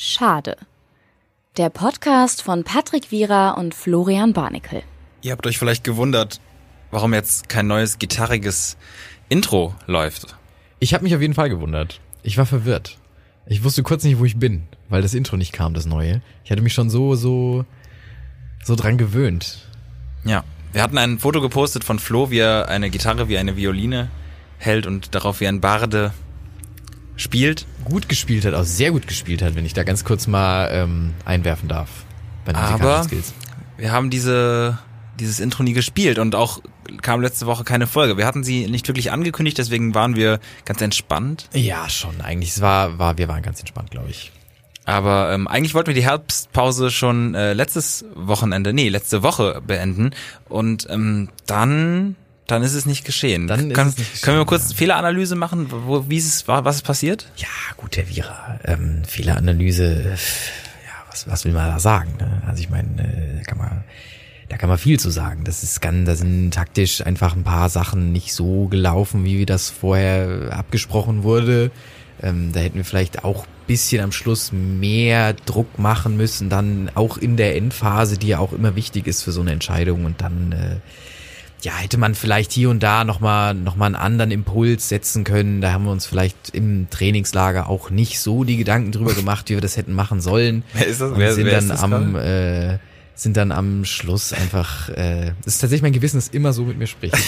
Schade. Der Podcast von Patrick Wierer und Florian Barnikel. Ihr habt euch vielleicht gewundert, warum jetzt kein neues gitarriges Intro läuft. Ich habe mich auf jeden Fall gewundert. Ich war verwirrt. Ich wusste kurz nicht, wo ich bin, weil das Intro nicht kam, das neue. Ich hatte mich schon so, so, so dran gewöhnt. Ja, wir hatten ein Foto gepostet von Flo, wie er eine Gitarre wie eine Violine hält und darauf wie ein Barde spielt. Gut gespielt hat, auch sehr gut gespielt hat, wenn ich da ganz kurz mal ähm, einwerfen darf. Bei den Aber wir haben diese dieses Intro nie gespielt und auch kam letzte Woche keine Folge. Wir hatten sie nicht wirklich angekündigt, deswegen waren wir ganz entspannt. Ja, schon. Eigentlich, es war, war, wir waren ganz entspannt, glaube ich. Aber ähm, eigentlich wollten wir die Herbstpause schon äh, letztes Wochenende, nee, letzte Woche beenden. Und ähm, dann, dann ist es nicht geschehen. Dann es nicht können wir mal geschehen, kurz Fehleranalyse machen, wo, wie ist es was ist passiert? Ja, gut, Herr Vierer. Ähm, Fehleranalyse, ja, was, was will man da sagen? Ne? Also ich meine, äh, da kann man, da kann man viel zu sagen. Das ist kann, da sind taktisch einfach ein paar Sachen nicht so gelaufen, wie das vorher abgesprochen wurde. Ähm, da hätten wir vielleicht auch bisschen am Schluss mehr Druck machen müssen, dann auch in der Endphase, die ja auch immer wichtig ist für so eine Entscheidung und dann äh, ja, hätte man vielleicht hier und da nochmal noch mal einen anderen Impuls setzen können. Da haben wir uns vielleicht im Trainingslager auch nicht so die Gedanken drüber gemacht, wie wir das hätten machen sollen. Wer ist das? Und Wer- sind wer dann am äh, sind dann am Schluss einfach äh, das ist tatsächlich mein Gewissen, das immer so mit mir spricht.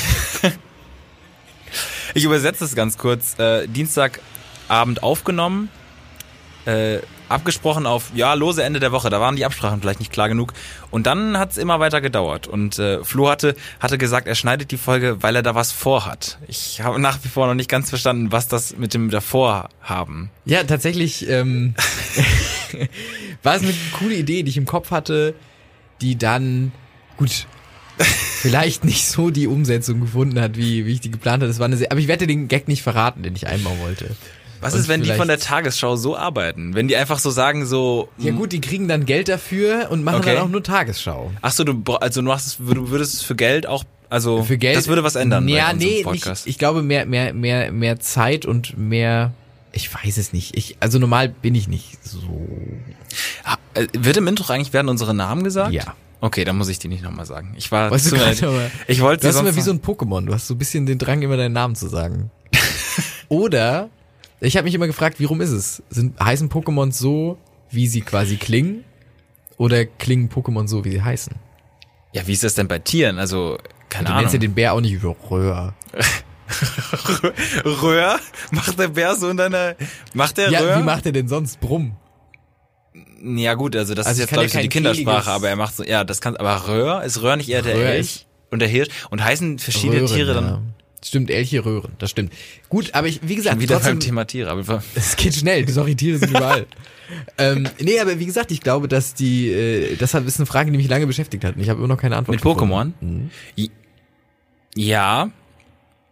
Ich übersetze es ganz kurz. Äh, Dienstagabend aufgenommen, äh, abgesprochen auf, ja, lose Ende der Woche. Da waren die Absprachen vielleicht nicht klar genug. Und dann hat es immer weiter gedauert. Und äh, Flo hatte, hatte gesagt, er schneidet die Folge, weil er da was vorhat. Ich habe nach wie vor noch nicht ganz verstanden, was das mit dem davor haben. Ja, tatsächlich ähm, war es eine coole Idee, die ich im Kopf hatte, die dann gut vielleicht nicht so die Umsetzung gefunden hat, wie, wie ich die geplant hatte. Das war eine sehr, aber ich werde den Gag nicht verraten, den ich einbauen wollte. Was ist, wenn die von der Tagesschau so arbeiten? Wenn die einfach so sagen, so. Ja gut, die kriegen dann Geld dafür und machen Okay. dann auch nur Tagesschau. Ach so, du, also du machst du würdest es für Geld auch, also Für Geld. das würde was ändern. Ja, nee, Podcast. nicht, ich glaube mehr, mehr, mehr, mehr Zeit und mehr, ich weiß es nicht. Ich, also normal bin ich nicht so. Ah, äh, Wird im Intro eigentlich werden unsere Namen gesagt? Ja. Okay, dann muss ich die nicht nochmal sagen. Ich war Weißt du zu gerade, aber- Ich wollte Du hast immer wie so ein Pokémon. Du hast so ein bisschen den Drang, immer deinen Namen zu sagen. Oder, ich habe mich immer gefragt, wie rum ist es? Sind, heißen Pokémon so, wie sie quasi klingen? Oder klingen Pokémon so, wie sie heißen? Ja, wie ist das denn bei Tieren? Also, keine Du Ahnung. nennst ja den Bär auch nicht Röhr. Röhr? Macht der Bär so in deiner, macht der Ja, Röhr? wie macht er denn sonst Brumm? ja gut, also das Also ist jetzt glaube ja ich so die Kindersprache, aber er macht so, ja, das kann, aber Röhr? Ist Röhr nicht eher der Röhr Elch und der Hirsch? Und heißen verschiedene Röhren, Tiere dann ja. Stimmt, Elche Röhren, das stimmt. Gut, aber ich, wie gesagt, schon wieder trotzdem, beim Thema Tiere, aber Es geht schnell, sorry, Tiere sind überall. ähm, nee, aber wie gesagt, ich glaube, dass die, äh, das ist eine Frage, die mich lange beschäftigt hat. Und ich habe immer noch keine Antwort Mit. Pokémon? Mhm. Ja,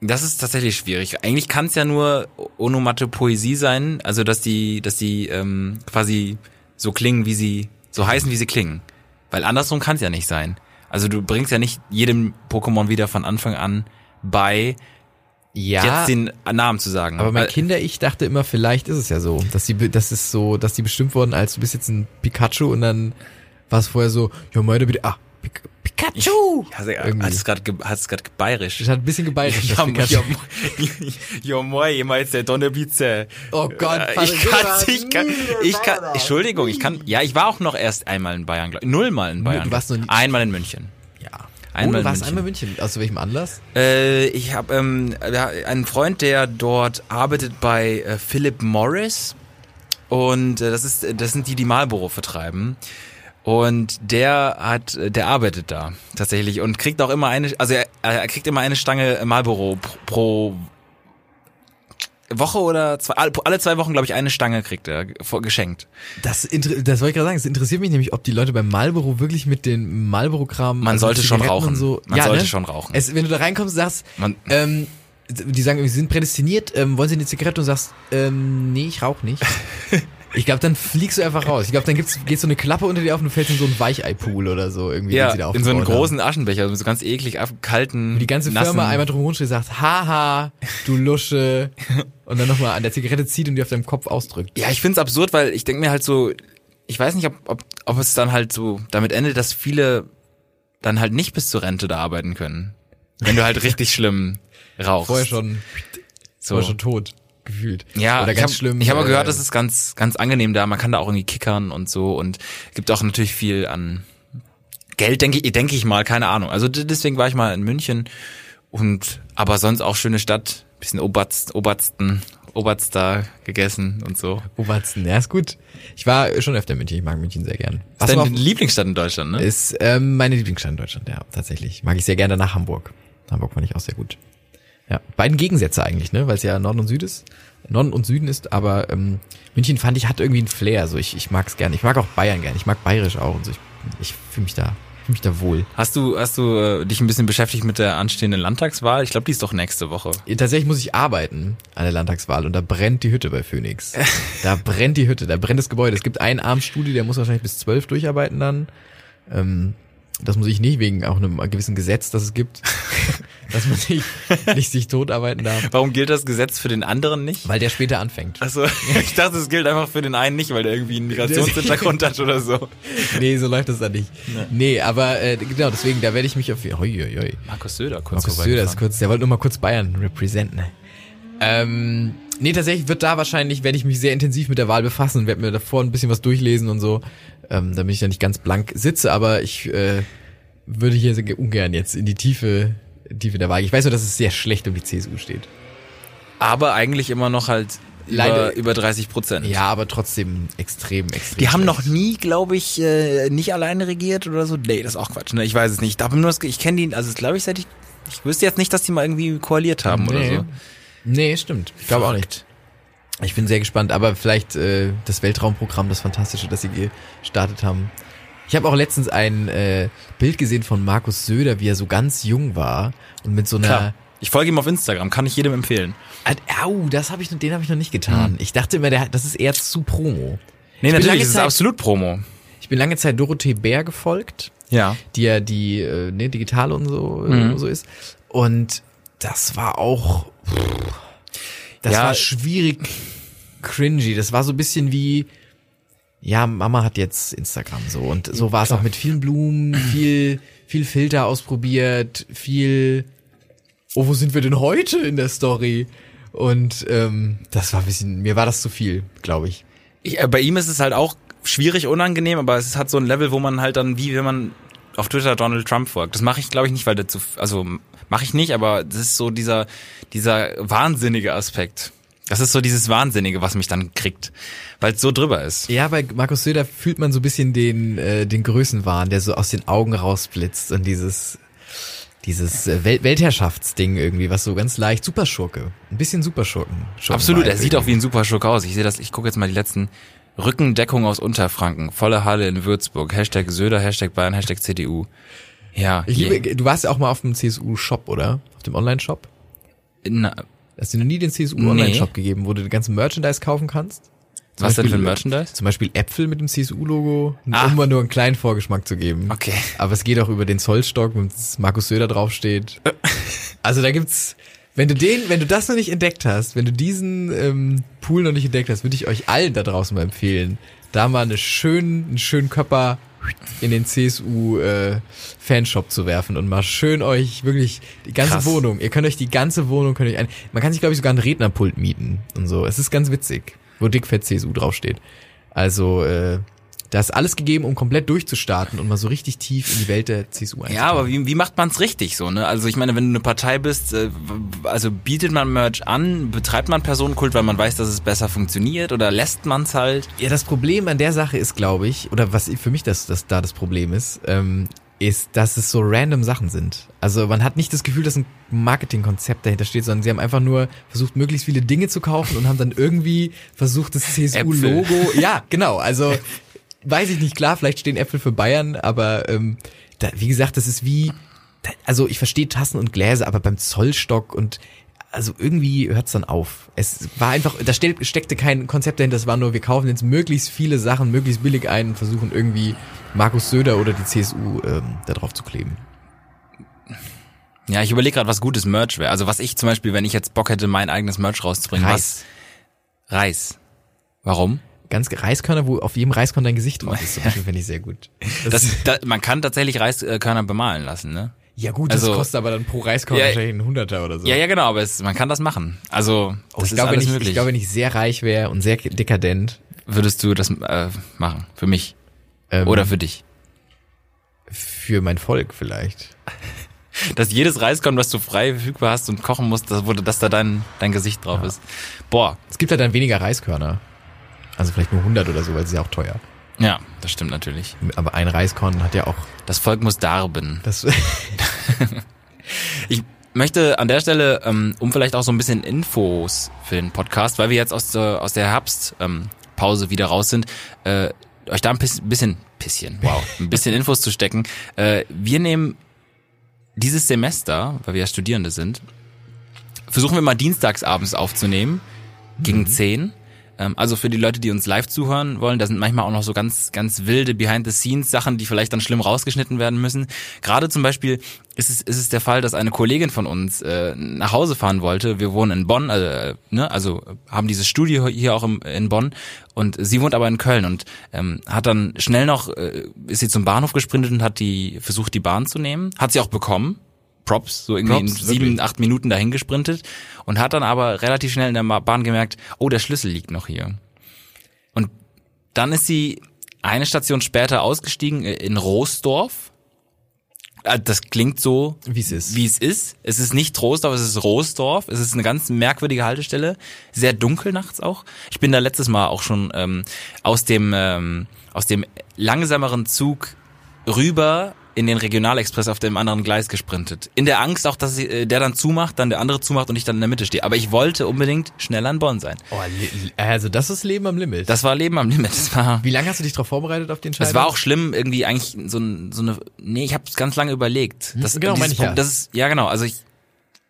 das ist tatsächlich schwierig. Eigentlich kann es ja nur Onomatopoesie sein, also dass die, dass die ähm, quasi so klingen, wie sie, so heißen, wie sie klingen. Weil andersrum kann es ja nicht sein. Also du bringst ja nicht jedem Pokémon wieder von Anfang an bei, Ja, jetzt den Namen zu sagen. aber mein Kinder-Ich dachte immer, vielleicht ist es ja so, dass die, das ist so, dass die bestimmt wurden, als du bist jetzt ein Pikachu und dann war es vorher so, ja, meine bitte, ah, Pik Pikachu! Ja, Irgendwie. hat es gerade ge- hat es gerade bayerisch. Das hat ein bisschen gebayerisch, Ja, ja, ja, moin, jemals der Donnerblitze. Oh Gott, Äh, ich kann, ich kann, ich kann, Entschuldigung, ich kann, ja, ich war auch noch erst einmal in Bayern, glaub, ich. nullmal in Bayern. du warst noch nie- einmal in München. Einmal oh, du warst München. einmal München. Aus welchem Anlass? Äh, ich habe ähm, einen Freund, der dort arbeitet bei äh, Philip Morris und äh, das ist, das sind die, die Marlboro vertreiben. Und der hat, äh, der arbeitet da tatsächlich und kriegt auch immer eine, also er, er kriegt immer eine Stange Marlboro pro Woche oder zwei, alle zwei Wochen, glaube ich, eine Stange kriegt er geschenkt. Das, das wollte ich gerade sagen. Es interessiert mich nämlich, ob die Leute beim Marlboro wirklich mit den Marlboro-Kram. Man also sollte schon rauchen. So, Man ja, sollte ne? schon rauchen. Es, wenn du da reinkommst und sagst, Man- ähm, die sagen, sie sind prädestiniert, ähm, wollen sie eine Zigarette und sagst, ähm, nee, ich rauche nicht. Ich glaube, dann fliegst du einfach raus. Ich glaube, dann gibt's, geht so eine Klappe unter dir auf und du fällst in so einen Weichei-Pool oder so. Irgendwie, Ja, da in so einen großen Aschenbecher, so ganz eklig kalten, Die ganze nassen. Firma einmal drum steht sagt, haha, du Lusche. Und dann nochmal an der Zigarette zieht und die auf deinem Kopf ausdrückt. Ja, ich find's absurd, weil ich denke mir halt so, ich weiß nicht, ob, ob, ob es dann halt so damit endet, dass viele dann halt nicht bis zur Rente da arbeiten können. Wenn du halt richtig schlimm rauchst. Vorher schon, so. vorher schon tot gefühlt. Ja, oder ich ganz hab, schlimm. Ich habe äh, gehört, das ist ganz, ganz angenehm da. Man kann da auch irgendwie kickern und so und gibt auch natürlich viel an Geld, denke ich, denke ich mal, keine Ahnung. Also deswegen war ich mal in München und aber sonst auch schöne Stadt, bisschen Oberst, Obersten, Oberst da gegessen und so. Obersten, ja, ist gut. Ich war schon öfter in München, ich mag München sehr gern. Ist deine mal Lieblingsstadt in Deutschland, ne? Ist ähm, meine Lieblingsstadt in Deutschland, ja, tatsächlich. Mag ich sehr gerne nach Hamburg. Hamburg fand ich auch sehr gut. Ja, beiden Gegensätze eigentlich, ne, weil es ja Norden und Süd ist. Norden und Süden ist, aber ähm, München fand ich hat irgendwie einen Flair. So ich ich mag's gerne. Ich mag auch Bayern gerne. Ich mag Bayerisch auch und so. Ich, ich fühle mich da fühl mich da wohl. Hast du, hast du äh, dich ein bisschen beschäftigt mit der anstehenden Landtagswahl? Ich glaube, die ist doch nächste Woche. Tatsächlich muss ich arbeiten an der Landtagswahl und da brennt die Hütte bei Phoenix. Da brennt die Hütte, da brennt das Gebäude. Es gibt einen Armstudie, der muss wahrscheinlich bis zwölf durcharbeiten dann. Ähm, das muss ich nicht wegen auch einem gewissen Gesetz, das es gibt, dass man nicht, nicht sich totarbeiten darf, Warum gilt das Gesetz für den anderen nicht? weil der später anfängt. Also, ich dachte, es gilt einfach für den einen nicht, weil der irgendwie einen Migrationshintergrund hat oder so. Nee, so läuft das dann nicht. Nee, aber äh, genau, deswegen, da werde ich mich auf... Hoi, hoi, hoi. Markus Söder kurz Markus Söder ist kurz, der wollte nur mal kurz Bayern representen. Ähm, nee, tatsächlich wird da wahrscheinlich, werde ich mich sehr intensiv mit der Wahl befassen und werde mir davor ein bisschen was durchlesen und so, ähm, damit ich da nicht ganz blank sitze, aber ich äh, würde hier sehr ungern jetzt in die Tiefe, Tiefe der Wahl. Ich weiß nur, dass es sehr schlecht um die CSU steht. Aber eigentlich immer noch halt Leider- über, über 30 Prozent. Ja, aber trotzdem extrem, extrem. Die haben schlecht. noch nie, glaube ich, äh, nicht alleine regiert oder so. Nee, das ist auch Quatsch. Ne? Ich weiß es nicht. Ich nur ich kenne die, also glaube ich, seit ich, ich wüsste jetzt nicht, dass die mal irgendwie koaliert haben oder nee. so. Nee, stimmt. Ich glaube auch nicht. Ich bin sehr gespannt, aber vielleicht äh, das Weltraumprogramm, das Fantastische, das sie gestartet haben. Ich habe auch letztens ein äh, Bild gesehen von Markus Söder, wie er so ganz jung war und mit so einer Klar. Ich folge ihm auf Instagram, kann ich jedem empfehlen. Au, das habe ich den habe ich noch nicht getan. Ich dachte immer, der, das ist eher zu Promo. Nee, Ich natürlich, das ist Zeit- absolut Promo. Ich bin lange Zeit Dorothee Bär gefolgt, Ja. die ja die äh, ne, Digitale und so, äh, Mhm. so ist. Und das war auch, das Ja. war schwierig cringy. Das war so ein bisschen wie, ja, Mama hat jetzt Instagram so. Und so war es auch mit vielen Blumen, viel, viel Filter ausprobiert, viel, oh, wo sind wir denn heute in der Story? Und ähm, das war ein bisschen, mir war das zu viel, glaube ich. Ich, äh, bei ihm ist es halt auch schwierig, unangenehm, aber es hat so ein Level, wo man halt dann, wie wenn man auf Twitter Donald Trump folgt. Das mache ich, glaube ich, nicht, weil der zu, also mache ich nicht, aber das ist so dieser, dieser wahnsinnige Aspekt. Das ist so dieses Wahnsinnige, was mich dann kriegt, weil es so drüber ist. Ja, bei Markus Söder fühlt man so ein bisschen den, äh, den Größenwahn, der so aus den Augen rausblitzt und dieses, dieses äh, Wel Weltherrschaftsding irgendwie, was so ganz leicht, Superschurke. Ein bisschen Superschurken. Schurken Absolut, er sieht auch wie ein Superschurk aus. Ich sehe das, ich gucke jetzt mal die letzten Rückendeckung aus Unterfranken, volle Halle in Würzburg, Hashtag Söder, Hashtag Bayern, Hashtag CDU. Ja, Ich je- liebe, du warst ja auch mal auf dem CSU-Shop, oder? Auf dem Online-Shop? na, Hast du noch nie den CSU-Online-Shop gegeben, wo du den ganzen Merchandise kaufen kannst? Zum was denn für Beispiel- ein Merchandise? Zum Beispiel Äpfel mit dem CSU-Logo, Ah. um mal nur einen kleinen Vorgeschmack zu geben. Okay. Aber es geht auch über den Zollstock, wo Markus Söder draufsteht. Also da gibt's, wenn du den, wenn du das noch nicht entdeckt hast, wenn du diesen ähm, Pool noch nicht entdeckt hast, würde ich euch allen da draußen mal empfehlen, da mal eine schönen, einen schönen Körper in den CSU äh, Fanshop zu werfen und mal schön euch wirklich die ganze Krass. Wohnung, ihr könnt euch die ganze Wohnung, könnt euch ein, man kann sich glaube ich sogar einen Rednerpult mieten und so. Es ist ganz witzig, wo dickfett CSU draufsteht. Also äh, da ist alles gegeben, um komplett durchzustarten und mal so richtig tief in die Welt der CSU einzutauchen. Ja, aber wie, wie macht man's richtig so, ne? Also ich meine, wenn du eine Partei bist, äh, also bietet man Merch an, betreibt man Personenkult, weil man weiß, dass es besser funktioniert oder lässt man's halt? Ja, das Problem an der Sache ist, glaube ich, oder was für mich das, das da das Problem ist, ähm, ist, dass es so random Sachen sind. Also man hat nicht das Gefühl, dass ein Marketingkonzept dahinter steht, sondern sie haben einfach nur versucht, möglichst viele Dinge zu kaufen und haben dann irgendwie versucht, das CSU-Logo. Ja, genau. Also weiß ich nicht, klar, vielleicht stehen Äpfel für Bayern, aber ähm, da, wie gesagt, das ist wie, da, also ich verstehe Tassen und Gläser, aber beim Zollstock und also irgendwie hört's dann auf. Es war einfach, da steck- steckte kein Konzept dahinter, es war nur, wir kaufen jetzt möglichst viele Sachen möglichst billig ein und versuchen irgendwie Markus Söder oder die CSU ähm, da drauf zu kleben. Ja, ich überlege gerade, was gutes Merch wäre. Also was ich zum Beispiel, wenn ich jetzt Bock hätte, mein eigenes Merch rauszubringen. Reis. Was? Reis. Warum? Ganz Reiskörner, wo auf jedem Reiskorn dein Gesicht drauf ist, zum Beispiel, finde ich sehr gut. Das, Das, da, man kann tatsächlich Reiskörner bemalen lassen, ne? ja gut, das also- kostet aber dann pro Reiskorn Ja, wahrscheinlich ein Hunderter oder so. Ja, ja, genau, aber es, man kann das machen. Also, das Oh, ich ist glaube, wenn ich, möglich. ich glaube, wenn ich sehr reich wäre und sehr dekadent, Würdest du das äh, machen? Für mich? ähm, Oder für dich? für mein Volk vielleicht. Dass jedes Reiskorn, was du frei verfügbar hast und kochen musst, dass, dass da dein, dein Gesicht drauf ist. Boah, Es gibt halt dann weniger Reiskörner. Also vielleicht nur 100 oder so, weil es ist ja auch teuer. ja, das stimmt natürlich. Aber ein Reiskorn hat ja auch Das Volk muss darben. das. Ich möchte an der Stelle, ähm, um vielleicht auch so ein bisschen Infos für den Podcast, weil wir jetzt aus der, aus der Herbstpause ähm, wieder raus sind, äh, euch da ein bis- bisschen, bisschen, wow, ein bisschen Infos zu stecken. Äh, wir nehmen dieses Semester, weil wir ja Studierende sind, versuchen wir mal dienstags abends aufzunehmen, gegen 10. Ähm, also für die Leute, die uns live zuhören wollen, da sind manchmal auch noch so ganz, ganz wilde Behind-the-Scenes-Sachen, die vielleicht dann schlimm rausgeschnitten werden müssen. Gerade zum Beispiel ist es, ist es der Fall, dass eine Kollegin von uns äh, nach Hause fahren wollte. Wir wohnen in Bonn, also, ne, also haben dieses Studio hier auch im, in Bonn und sie wohnt aber in Köln und ähm, hat dann schnell noch, äh, ist sie zum Bahnhof gesprintet und hat die versucht, die Bahn zu nehmen. Hat sie auch bekommen. Props, so irgendwie Props, in sieben, wirklich. acht Minuten dahin gesprintet und hat dann aber relativ schnell in der Bahn gemerkt, oh, der Schlüssel liegt noch hier. Und dann ist sie eine Station später ausgestiegen äh, in Roosdorf. Äh, Das klingt so, Wie es ist. wie es ist. Es ist nicht Troisdorf, es ist Roosdorf. Es ist eine ganz merkwürdige Haltestelle. Sehr dunkel nachts auch. Ich bin da letztes Mal auch schon ähm, aus dem ähm, aus dem langsameren Zug rüber in den Regionalexpress auf dem anderen Gleis gesprintet. In der Angst auch, dass äh, der dann zumacht, dann der andere zumacht und ich dann in der Mitte stehe. Aber ich wollte unbedingt schneller in Bonn sein. Oh, also das ist Leben am Limit. Das war Leben am Limit. Das war, Wie lange hast du dich darauf vorbereitet auf den Schein? das war auch schlimm, irgendwie eigentlich so, so eine. Nee, ich habe es ganz lange überlegt. Das, genau, meine ich ja. Punkt- Das ist, ja, genau. Also ich,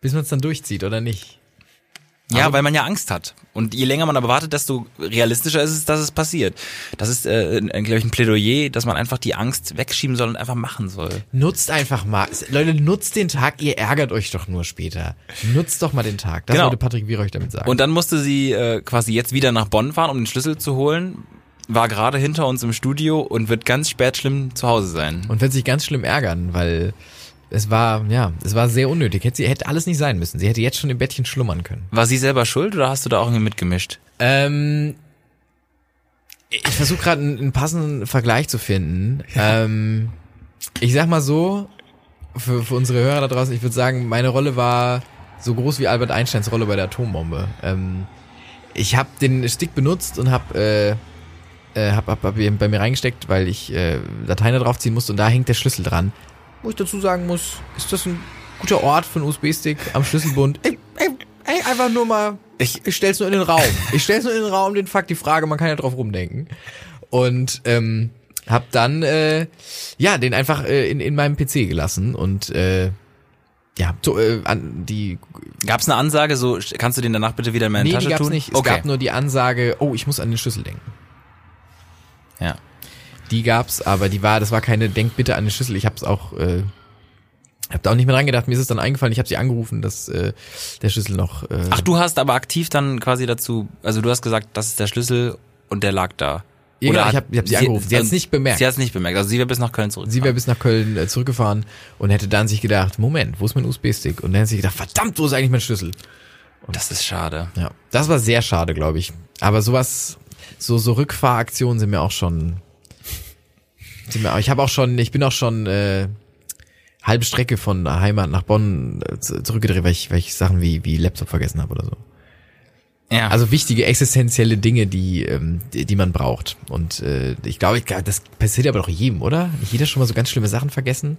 bis man es dann durchzieht oder nicht. Ja, Aber- weil man ja Angst hat. Und je länger man aber wartet, desto realistischer ist es, dass es passiert. Das ist, äh, glaube ich, ein Plädoyer, dass man einfach die Angst wegschieben soll und einfach machen soll. Nutzt einfach mal. Leute, nutzt den Tag, ihr ärgert euch doch nur später. Nutzt doch mal den Tag. Das Genau. wollte Patrick Wierer euch damit sagen. Und dann musste sie äh, quasi jetzt wieder nach Bonn fahren, um den Schlüssel zu holen. War gerade hinter uns im Studio und wird ganz spät schlimm zu Hause sein. und wird sich ganz schlimm ärgern, weil es war, ja, es war sehr unnötig. Hätte, sie hätte alles nicht sein müssen. Sie hätte jetzt schon im Bettchen schlummern können. War sie selber schuld oder hast du da auch irgendwie mitgemischt? Ähm, ich versuche gerade einen, einen passenden Vergleich zu finden. Ähm, ich sag mal so, für, für unsere Hörer da draußen, ich würde sagen, meine Rolle war so groß wie Albert Einsteins Rolle bei der Atombombe. Ähm, ich habe den Stick benutzt und habe äh, äh, hab, hab, hab ihn bei mir reingesteckt, weil ich äh, Dateien da draufziehen musste und da hängt der Schlüssel dran. Wo ich dazu sagen muss, ist das ein guter Ort für einen USB-Stick am Schlüsselbund? Ey, ey, ey, einfach nur mal ich, ich stell's nur in den Raum. Ich stell's nur in den Raum, den Fakt, die Frage, man kann ja drauf rumdenken. Und ähm, hab dann äh, ja den einfach äh, in, in meinem PC gelassen und äh, ja, so, äh, an die Gab es eine Ansage, so kannst du den danach bitte wieder in meine Nee, Tasche die gab's tun? nicht. Es okay. gab nur die Ansage, oh, ich muss an den Schlüssel denken. ja. Die gab's, aber die war, das war keine Denk bitte an den Schlüssel. Ich hab's auch, äh, hab da auch nicht mehr dran gedacht. Mir ist es dann eingefallen. Ich habe sie angerufen, dass äh, der Schlüssel noch. Äh, Ach, du hast aber aktiv dann quasi dazu, also du hast gesagt, das ist der Schlüssel und der lag da. Ja, genau, ich hab- ich hab sie angerufen. Sie hat's nicht bemerkt. Sie hat es nicht bemerkt. Also sie wäre bis nach Köln zurück. Sie wäre bis nach Köln äh, zurückgefahren und hätte dann sich gedacht, Moment, wo ist mein USB-Stick? Und dann hätte sie gedacht, verdammt, wo ist eigentlich mein Schlüssel? das ist schade. Ja, das war sehr schade, glaube ich. Aber sowas, so so Rückfahraktionen sind mir auch schon. Ich habe auch schon, ich bin auch schon äh, halbe Strecke von Heimat nach Bonn äh, zu- zurückgedreht, weil ich, weil ich Sachen wie wie Laptop vergessen habe oder so. Ja. Also wichtige existenzielle Dinge, die ähm, die, die man braucht. Und äh, ich glaube, das passiert aber doch jedem, oder? Nicht jeder schon mal so ganz schlimme Sachen vergessen?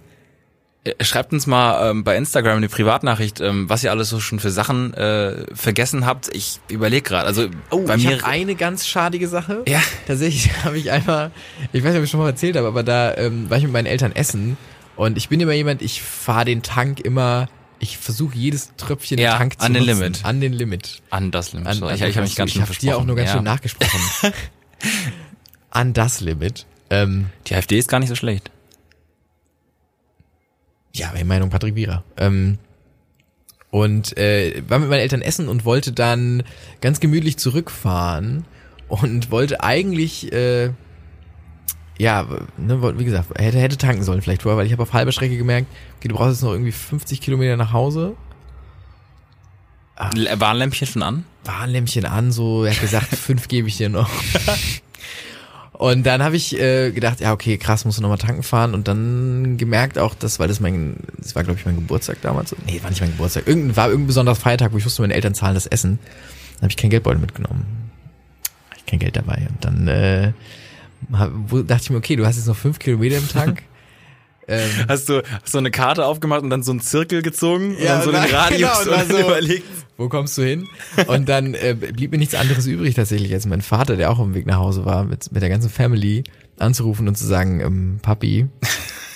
Äh, Schreibt uns mal ähm, bei Instagram eine Privatnachricht, ähm, was ihr alles so schon für Sachen äh, vergessen habt. Ich überlege gerade. Also bei Oh, ich mir. habe eine ganz schadige Sache. Ja. Tatsächlich habe ich einmal, ich weiß nicht, ob ich schon mal erzählt habe, aber da ähm, war ich mit meinen Eltern essen und ich bin immer jemand, ich fahre den Tank immer Ich versuche jedes Tröpfchen Ja, Tank zu an den nutzen. Limit. An den Limit. An das Limit. An, an- ich ich habe mich ganz ich schön hab dir auch nur ganz ja. schön nachgesprochen. an das Limit. Ähm, Die AfD ist gar nicht so schlecht. Ja, meine Meinung Patrick Wierer. Ähm, und äh, war mit meinen Eltern essen und wollte dann ganz gemütlich zurückfahren und wollte eigentlich äh, ja, ne, wie gesagt, hätte hätte tanken sollen vielleicht vorher, weil ich habe auf halber Strecke gemerkt, okay, du brauchst jetzt noch irgendwie 50 Kilometer nach Hause. L- Warnlämpchen schon an? Warnlämpchen an, so, er hat gesagt, fünf gebe ich dir noch. Und dann habe ich äh, gedacht, ja, okay, krass, musst du nochmal tanken fahren und dann gemerkt auch, dass, weil das mein, das war glaube ich mein Geburtstag damals. Nee, war nicht mein Geburtstag. Irgendein, war irgendein besonderer Feiertag, wo ich wusste, meine Eltern zahlen das Essen. Dann habe ich kein Geldbeutel mitgenommen. Hab ich kein Geld dabei. Und dann äh, hab, dachte ich mir, okay, du hast jetzt noch fünf Kilometer im Tank. Ähm, Hast du du eine Karte aufgemacht und dann so einen Zirkel gezogen und Ja, dann so und den Radius genau, und und so- überlegt. wo kommst du hin? Und dann äh, blieb mir nichts anderes übrig tatsächlich, als mein Vater, der auch auf dem Weg nach Hause war, mit, mit der ganzen Family anzurufen und zu sagen, ähm, Papi,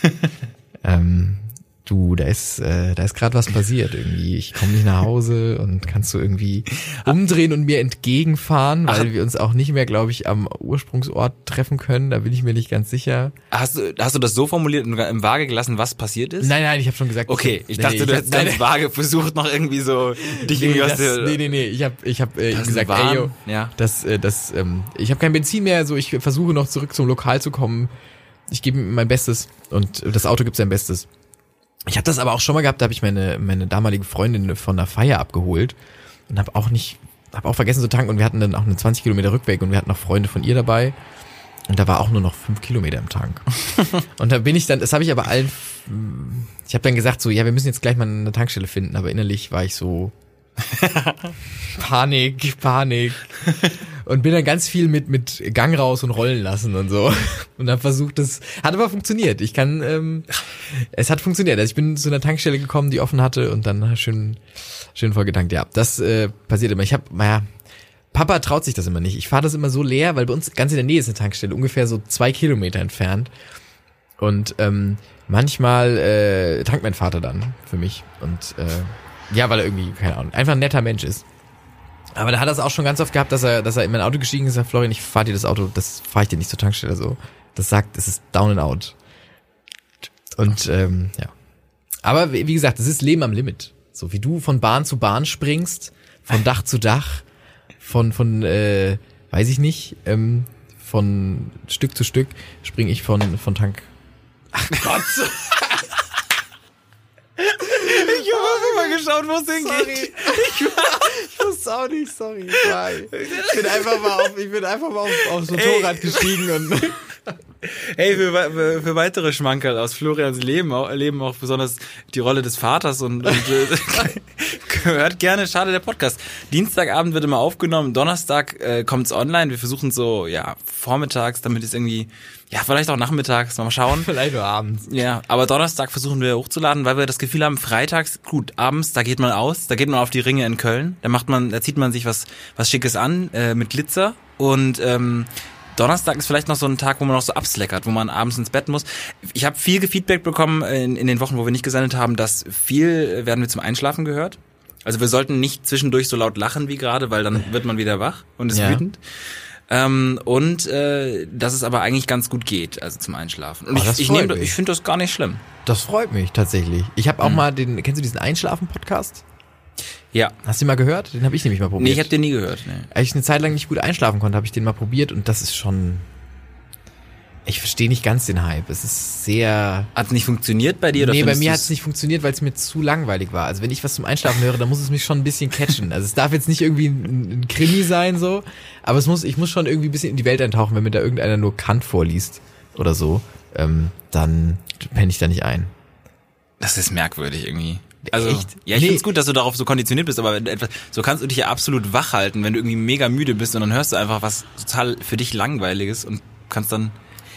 ähm, du, da ist, äh, da ist gerade was passiert irgendwie. Ich komme nicht nach Hause und kannst du irgendwie umdrehen und mir entgegenfahren, weil Ach. wir uns auch nicht mehr, glaube ich, am Ursprungsort treffen können. Da bin ich mir nicht ganz sicher. Hast du hast du das so formuliert und im Vage gelassen, was passiert ist? Nein, nein, ich habe schon gesagt. Okay, ich nee, dachte, nee, du ich- hättest nein, ganz vage versucht, noch irgendwie so dich Nee, irgendwie aus das, der. nee, nee, nee, ich habe ich hab, äh, gesagt, Wahn, ey, yo, ja. das, äh, das, ähm, ich habe kein Benzin mehr, so ich versuche noch zurück zum Lokal zu kommen. Ich gebe mein Bestes und das Auto gibt sein Bestes. Ich habe das aber auch schon mal gehabt, da habe ich meine meine damalige Freundin von der Feier abgeholt und habe auch nicht, habe auch vergessen zu tanken und wir hatten dann auch eine 20 Kilometer Rückweg und wir hatten noch Freunde von ihr dabei und da war auch nur noch fünf Kilometer im Tank. und da bin ich dann, das habe ich aber allen, ich habe dann gesagt so, ja, wir müssen jetzt gleich mal eine Tankstelle finden, aber innerlich war ich so Panik, Panik. Und bin dann ganz viel mit, mit Gang raus und rollen lassen und so. Und habe versucht, das hat aber funktioniert. Ich kann, ähm, es hat funktioniert. Also ich bin zu einer Tankstelle gekommen, die offen hatte und dann schön, schön voll getankt. Ja, das äh, passiert immer. Ich habe, naja, Papa traut sich das immer nicht. Ich fahre das immer so leer, weil bei uns ganz in der Nähe ist eine Tankstelle, ungefähr so zwei Kilometer entfernt. Und ähm, manchmal äh, tankt mein Vater dann für mich. Und äh, ja, weil er irgendwie, keine Ahnung, einfach ein netter Mensch ist. Aber da hat er es auch schon ganz oft gehabt, dass er, dass er in mein Auto gestiegen ist und sagt, Florian, ich fahr dir das Auto, das fahre ich dir nicht zur Tankstelle. So, das sagt, es ist down and out. Und ähm, ja. Aber wie gesagt, es ist Leben am Limit. So wie du von Bahn zu Bahn springst, von Dach zu Dach, von, von äh, weiß ich nicht, ähm, von Stück zu Stück springe ich von, von Tank. Ach Gott. Ich habe immer geschaut, wo es hingeht. Ich wusste auch nicht, sorry. Ich bin einfach mal auf, ich bin einfach mal auf, aufs Motorrad gestiegen und. Hey, für, für, weitere Schmankerl aus Florians Leben, auch, Leben auch besonders die Rolle des Vaters und, und äh, hört gerne, schade der Podcast. Dienstagabend wird immer aufgenommen, Donnerstag äh, kommt's online. Wir versuchen so, ja, vormittags, damit es irgendwie, ja, vielleicht auch nachmittags, mal schauen. Vielleicht nur abends. Ja, aber Donnerstag versuchen wir hochzuladen, weil wir das Gefühl haben, freitags, gut, abends, da geht man aus, da geht man auf die Ringe in Köln, da macht man, da zieht man sich was, was Schickes an, äh, mit Glitzer und ähm, Donnerstag ist vielleicht noch so ein Tag, wo man noch so absleckert, wo man abends ins Bett muss. Ich habe viel Feedback bekommen in, in den Wochen, wo wir nicht gesendet haben, dass viel äh, werden wir zum Einschlafen gehört. Also wir sollten nicht zwischendurch so laut lachen wie gerade, weil dann wird man wieder wach und ist Ja. wütend. Ähm, und äh, dass es aber eigentlich ganz gut geht, also zum Einschlafen. Und Oh, ich, ich, nehm, ich finde das gar nicht schlimm. Das freut mich tatsächlich. Ich habe auch mal den, kennst du diesen Einschlafen-Podcast? Ja. Hast du den mal gehört? Den habe ich nämlich mal probiert. Nee, ich habe den nie gehört. Nee. Als ich eine Zeit lang nicht gut einschlafen konnte, habe ich den mal probiert und das ist schon. Ich verstehe nicht ganz den Hype. Es ist sehr. Hat nicht funktioniert bei dir? Oder nee, bei mir hat es nicht funktioniert, weil es mir zu langweilig war. Also wenn ich was zum Einschlafen höre, dann muss es mich schon ein bisschen catchen. Also es darf jetzt nicht irgendwie ein, ein Krimi sein so, aber es muss, ich muss schon irgendwie ein bisschen in die Welt eintauchen, wenn mir da irgendeiner nur Kant vorliest oder so, ähm, dann penne ich da nicht ein. Das ist merkwürdig irgendwie. Also, Echt? ja, ich Nee. find's gut, dass du darauf so konditioniert bist, aber etwas, so kannst du dich ja absolut wach halten, wenn du irgendwie mega müde bist und dann hörst du einfach was total für dich langweiliges und kannst dann,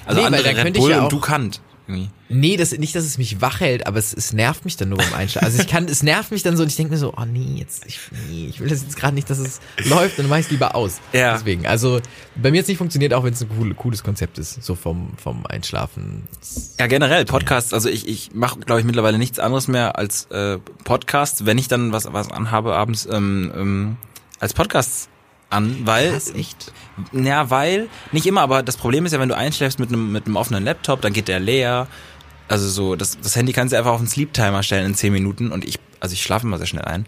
also Nee, weil andere Red Bull ja und du Kant. Irgendwie. Nee, das, nicht, dass es mich wach hält, aber es, es nervt mich dann nur beim Einschlafen. Also ich kann, es nervt mich dann so und ich denke mir so, oh nee, jetzt, ich, nee, ich will das jetzt gerade nicht, dass es läuft, dann mach ich es lieber aus. Ja. Deswegen, also bei mir jetzt nicht funktioniert, auch wenn es ein cool, cooles Konzept ist, so vom, vom Einschlafen. Ja, generell Podcasts. Also ich, ich mache, glaube ich, mittlerweile nichts anderes mehr als äh, Podcasts, wenn ich dann was, was anhabe abends, ähm, ähm, als Podcasts an, weil Was, echt? Ja, weil, nicht immer, aber das Problem ist ja, wenn du einschläfst mit einem, mit einem offenen Laptop, dann geht der leer. Also so, das, das Handy kannst du einfach auf einen Sleep Timer stellen in 10 Minuten und ich, also ich schlafe immer sehr schnell ein.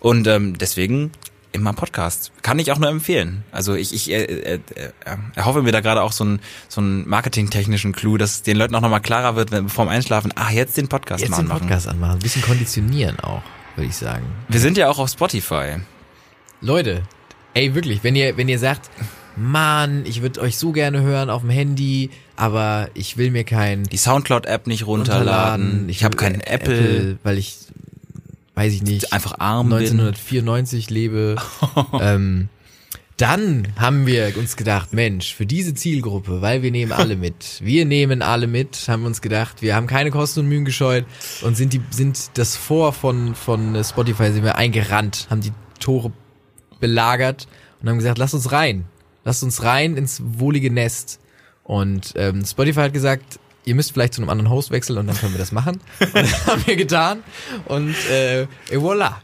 Und ähm, deswegen immer Podcast. Kann ich auch nur empfehlen. Also ich, ich äh, äh, äh, erhoffe mir da gerade auch so einen so einen marketingtechnischen Clou, dass den Leuten auch nochmal klarer wird, wenn vorm Einschlafen, ach, jetzt den Podcast Jetzt mal den anmachen. Podcast anmachen, ein bisschen konditionieren auch, würde ich sagen. Wir sind ja auch auf Spotify. Leute, ey, wirklich, wenn ihr, wenn ihr sagt, Mann, ich würde euch so gerne hören auf dem Handy, aber ich will mir kein Die Soundcloud-App nicht runterladen. Ich habe will keinen Apple. weil ich, weiß ich nicht, Einfach arm bin. 1994 lebe. ähm, dann haben wir uns gedacht, Mensch, für diese Zielgruppe, weil wir nehmen alle mit. Wir nehmen alle mit, haben uns gedacht, wir haben keine Kosten und Mühen gescheut und sind die, sind das Vor von, von Spotify sind wir eingerannt, haben die Tore belagert und haben gesagt, lasst uns rein. Lasst uns rein ins wohlige Nest. Und ähm, Spotify hat gesagt, ihr müsst vielleicht zu einem anderen Host wechseln und dann können wir das machen. Und das haben wir getan. Und äh, et voilà.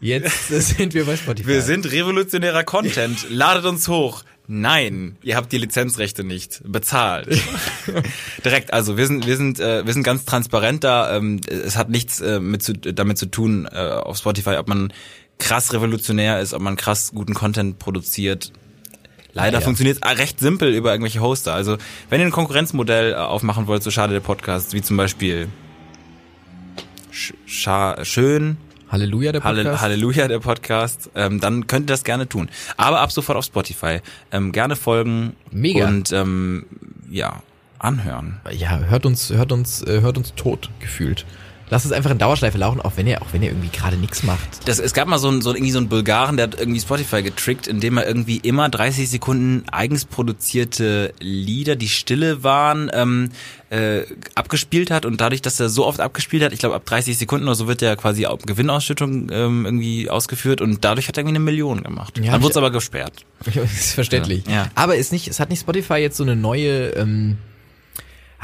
Jetzt sind wir bei Spotify. Wir sind revolutionärer Content. Ladet uns hoch. Nein, ihr habt die Lizenzrechte nicht bezahlt. Direkt, also wir sind wir sind äh, wir sind ganz transparent da. Ähm, es hat nichts äh, mit zu, damit zu tun äh, auf Spotify, ob man krass revolutionär ist, ob man krass guten Content produziert. Leider ja. funktioniert es recht simpel über irgendwelche Hoster. Also wenn ihr ein Konkurrenzmodell äh, aufmachen wollt, so schade der Podcast, wie zum Beispiel Sch Scha Schön, Halleluja, der Halle, Podcast. Halleluja, der Podcast, ähm, dann könnt ihr das gerne tun. Aber ab sofort auf Spotify. Ähm, gerne folgen Mega. und ähm, ja, anhören. Ja, hört uns, hört uns, äh, hört uns tot gefühlt. Lasst es einfach in Dauerschleife laufen, auch wenn ihr, auch wenn ihr irgendwie gerade nichts macht. Das, es gab mal so einen, so, irgendwie so einen Bulgaren, der hat irgendwie Spotify getrickt, indem er irgendwie immer 30 Sekunden eigens produzierte Lieder, die stille waren, ähm, äh, abgespielt hat und dadurch, dass er so oft abgespielt hat, ich glaube ab 30 Sekunden oder so wird ja quasi auch Gewinnausschüttung ähm, irgendwie ausgeführt und dadurch hat er irgendwie eine Million gemacht. Ja, Dann wurde es aber gesperrt. ist verständlich. Ja. Aber ist nicht, es hat nicht Spotify jetzt so eine neue, ähm,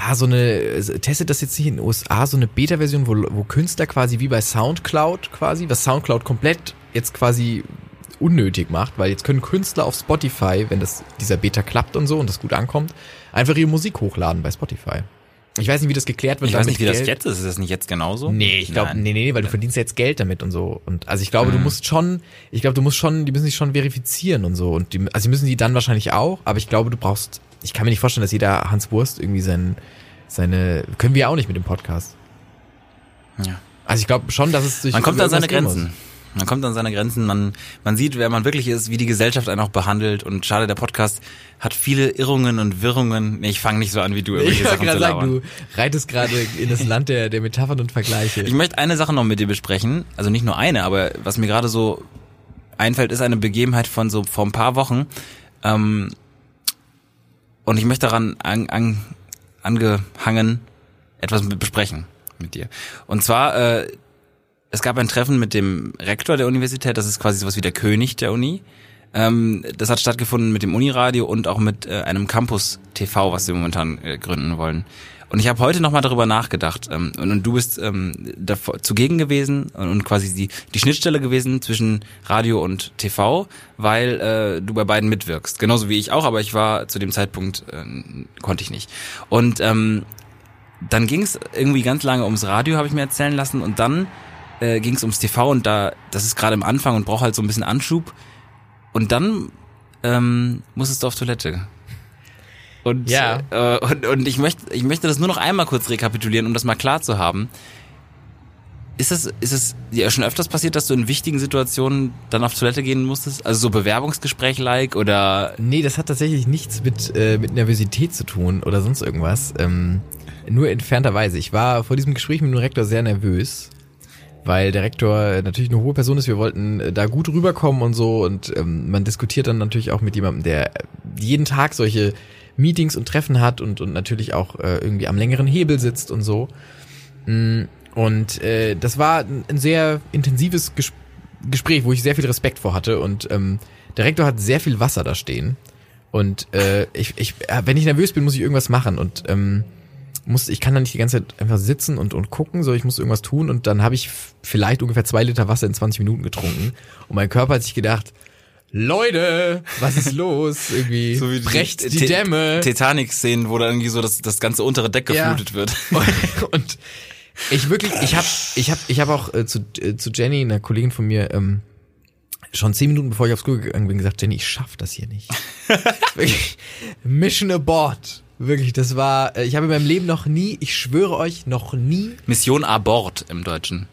ah, so eine, testet das jetzt nicht in den USA, so eine Beta-Version, wo, wo Künstler quasi wie bei Soundcloud quasi, was Soundcloud komplett jetzt quasi unnötig macht, weil jetzt können Künstler auf Spotify, wenn das dieser Beta klappt und so und das gut ankommt, einfach ihre Musik hochladen bei Spotify. Ich weiß nicht, wie das geklärt wird. Ich weiß nicht, wie das Geld- jetzt ist. Ist das nicht jetzt genauso? Nee, ich glaube, nee, nee, nee, weil du verdienst ja jetzt Geld damit und so. Und also ich glaube, Mhm. du musst schon, ich glaube, du musst schon, die müssen sich schon verifizieren und so. Und die, also die müssen die dann wahrscheinlich auch, aber ich glaube, du brauchst, ich kann mir nicht vorstellen, dass jeder Hans Wurst irgendwie sein, seine, können wir auch nicht mit dem Podcast. Ja. Also ich glaube schon, dass es durch Man kommt an seine Grenzen. Man kommt an seine Grenzen, man, man sieht, wer man wirklich ist, wie die Gesellschaft einen auch behandelt und schade, der Podcast hat viele Irrungen und Wirrungen. Nee, ich fange nicht so an wie du, Ich wollte gerade sagen, du reitest gerade in das Land der, der Metaphern und Vergleiche. Ich möchte eine Sache noch mit dir besprechen, also nicht nur eine, aber was mir gerade so einfällt, ist eine Begebenheit von so vor ein paar Wochen. Ähm, und ich möchte daran an, an, angehangen etwas besprechen mit dir. Und zwar, äh, es gab ein Treffen mit dem Rektor der Universität, das ist quasi sowas wie der König der Uni. Ähm, das hat stattgefunden mit dem Uniradio und auch mit äh, einem Campus TV, was wir momentan äh, gründen wollen. Und ich habe heute nochmal darüber nachgedacht. Ähm, und, und du bist ähm, davor, zugegen gewesen und, und quasi die, die Schnittstelle gewesen zwischen Radio und TV, weil äh, du bei beiden mitwirkst. Genauso wie ich auch, aber ich war zu dem Zeitpunkt, äh, konnte ich nicht. Und ähm, dann ging es irgendwie ganz lange ums Radio, habe ich mir erzählen lassen. Und dann äh, ging es ums TV und da, das ist gerade im Anfang und braucht halt so ein bisschen Anschub. Und dann ähm, musstest du auf Toilette. Und, Ja. äh, und, und ich möchte, ich möchte das nur noch einmal kurz rekapitulieren, um das mal klar zu haben. Ist es, ist es dir schon öfters passiert, dass du in wichtigen Situationen dann auf Toilette gehen musstest? Also so Bewerbungsgespräch-like oder Nee, das hat tatsächlich nichts mit, äh, mit Nervosität zu tun oder sonst irgendwas. Ähm, nur entfernterweise. Ich war vor diesem Gespräch mit dem Rektor sehr nervös, weil der Rektor äh, natürlich eine hohe Person ist. Wir wollten äh, da gut rüberkommen und so und ähm, man diskutiert dann natürlich auch mit jemandem, der jeden Tag solche Meetings und Treffen hat und, und natürlich auch äh, irgendwie am längeren Hebel sitzt und so. Mm, Und äh, das war ein sehr intensives Ges Gespräch, wo ich sehr viel Respekt vor hatte. Und ähm, der Rektor hat sehr viel Wasser da stehen. Und äh, ich, ich, äh, wenn ich nervös bin, muss ich irgendwas machen. Und ähm, muss, ich kann da nicht die ganze Zeit einfach sitzen und, und gucken, so ich muss irgendwas tun. Und dann habe ich vielleicht ungefähr zwei Liter Wasser in 20 Minuten getrunken. Und mein Körper hat sich gedacht, Leute, was ist los? Irgendwie So wie brecht die Ti- Dämme. Titanic-Szenen, wo dann irgendwie so das, das ganze untere Deck Ja. geflutet wird. und ich wirklich, ich habe ich hab, ich hab auch äh, zu, äh, zu Jenny, einer Kollegin von mir, ähm, schon zehn Minuten bevor ich aufs Klo gegangen bin, gesagt, Jenny, ich schaff das hier nicht. wirklich, Mission abort. Wirklich, das war, äh, ich habe in meinem Leben noch nie, ich schwöre euch, noch nie, Mission Abort im Deutschen.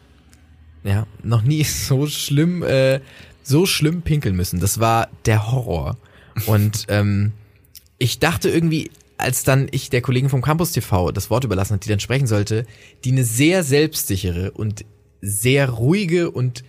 ja, noch nie so schlimm, äh, so schlimm pinkeln müssen. Das war der Horror. Und ähm, ich dachte irgendwie, als dann ich der Kollegin vom Campus TV das Wort überlassen hat, die dann sprechen sollte, die eine sehr selbstsichere und sehr ruhige und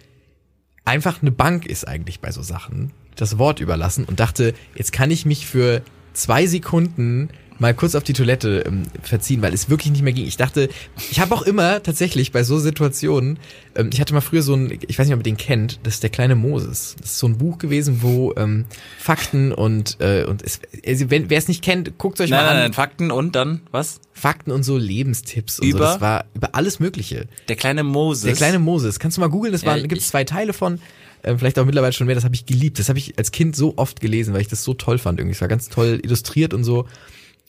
einfach eine Bank ist eigentlich bei so Sachen, das Wort überlassen und dachte, jetzt kann ich mich für zwei Sekunden mal kurz auf die Toilette ähm, verziehen, weil es wirklich nicht mehr ging. Ich dachte, ich habe auch immer tatsächlich bei so Situationen, ähm, ich hatte mal früher so ein, ich weiß nicht, ob ihr den kennt, das ist der kleine Moses. Das ist so ein Buch gewesen, wo ähm, Fakten und äh, und es, also wenn wer es nicht kennt, guckt euch Nein, mal nein, an. nein, Fakten und dann, was? Fakten und so Lebenstipps und so. Über? Das war über alles Mögliche. Der kleine Moses. Der kleine Moses. Kannst du mal googeln? Das Ja, waren, ich- gibt's zwei Teile von. Ähm, vielleicht auch mittlerweile schon mehr. Das habe ich geliebt. Das habe ich als Kind so oft gelesen, weil ich das so toll fand. Irgendwie, es war ganz toll illustriert und so.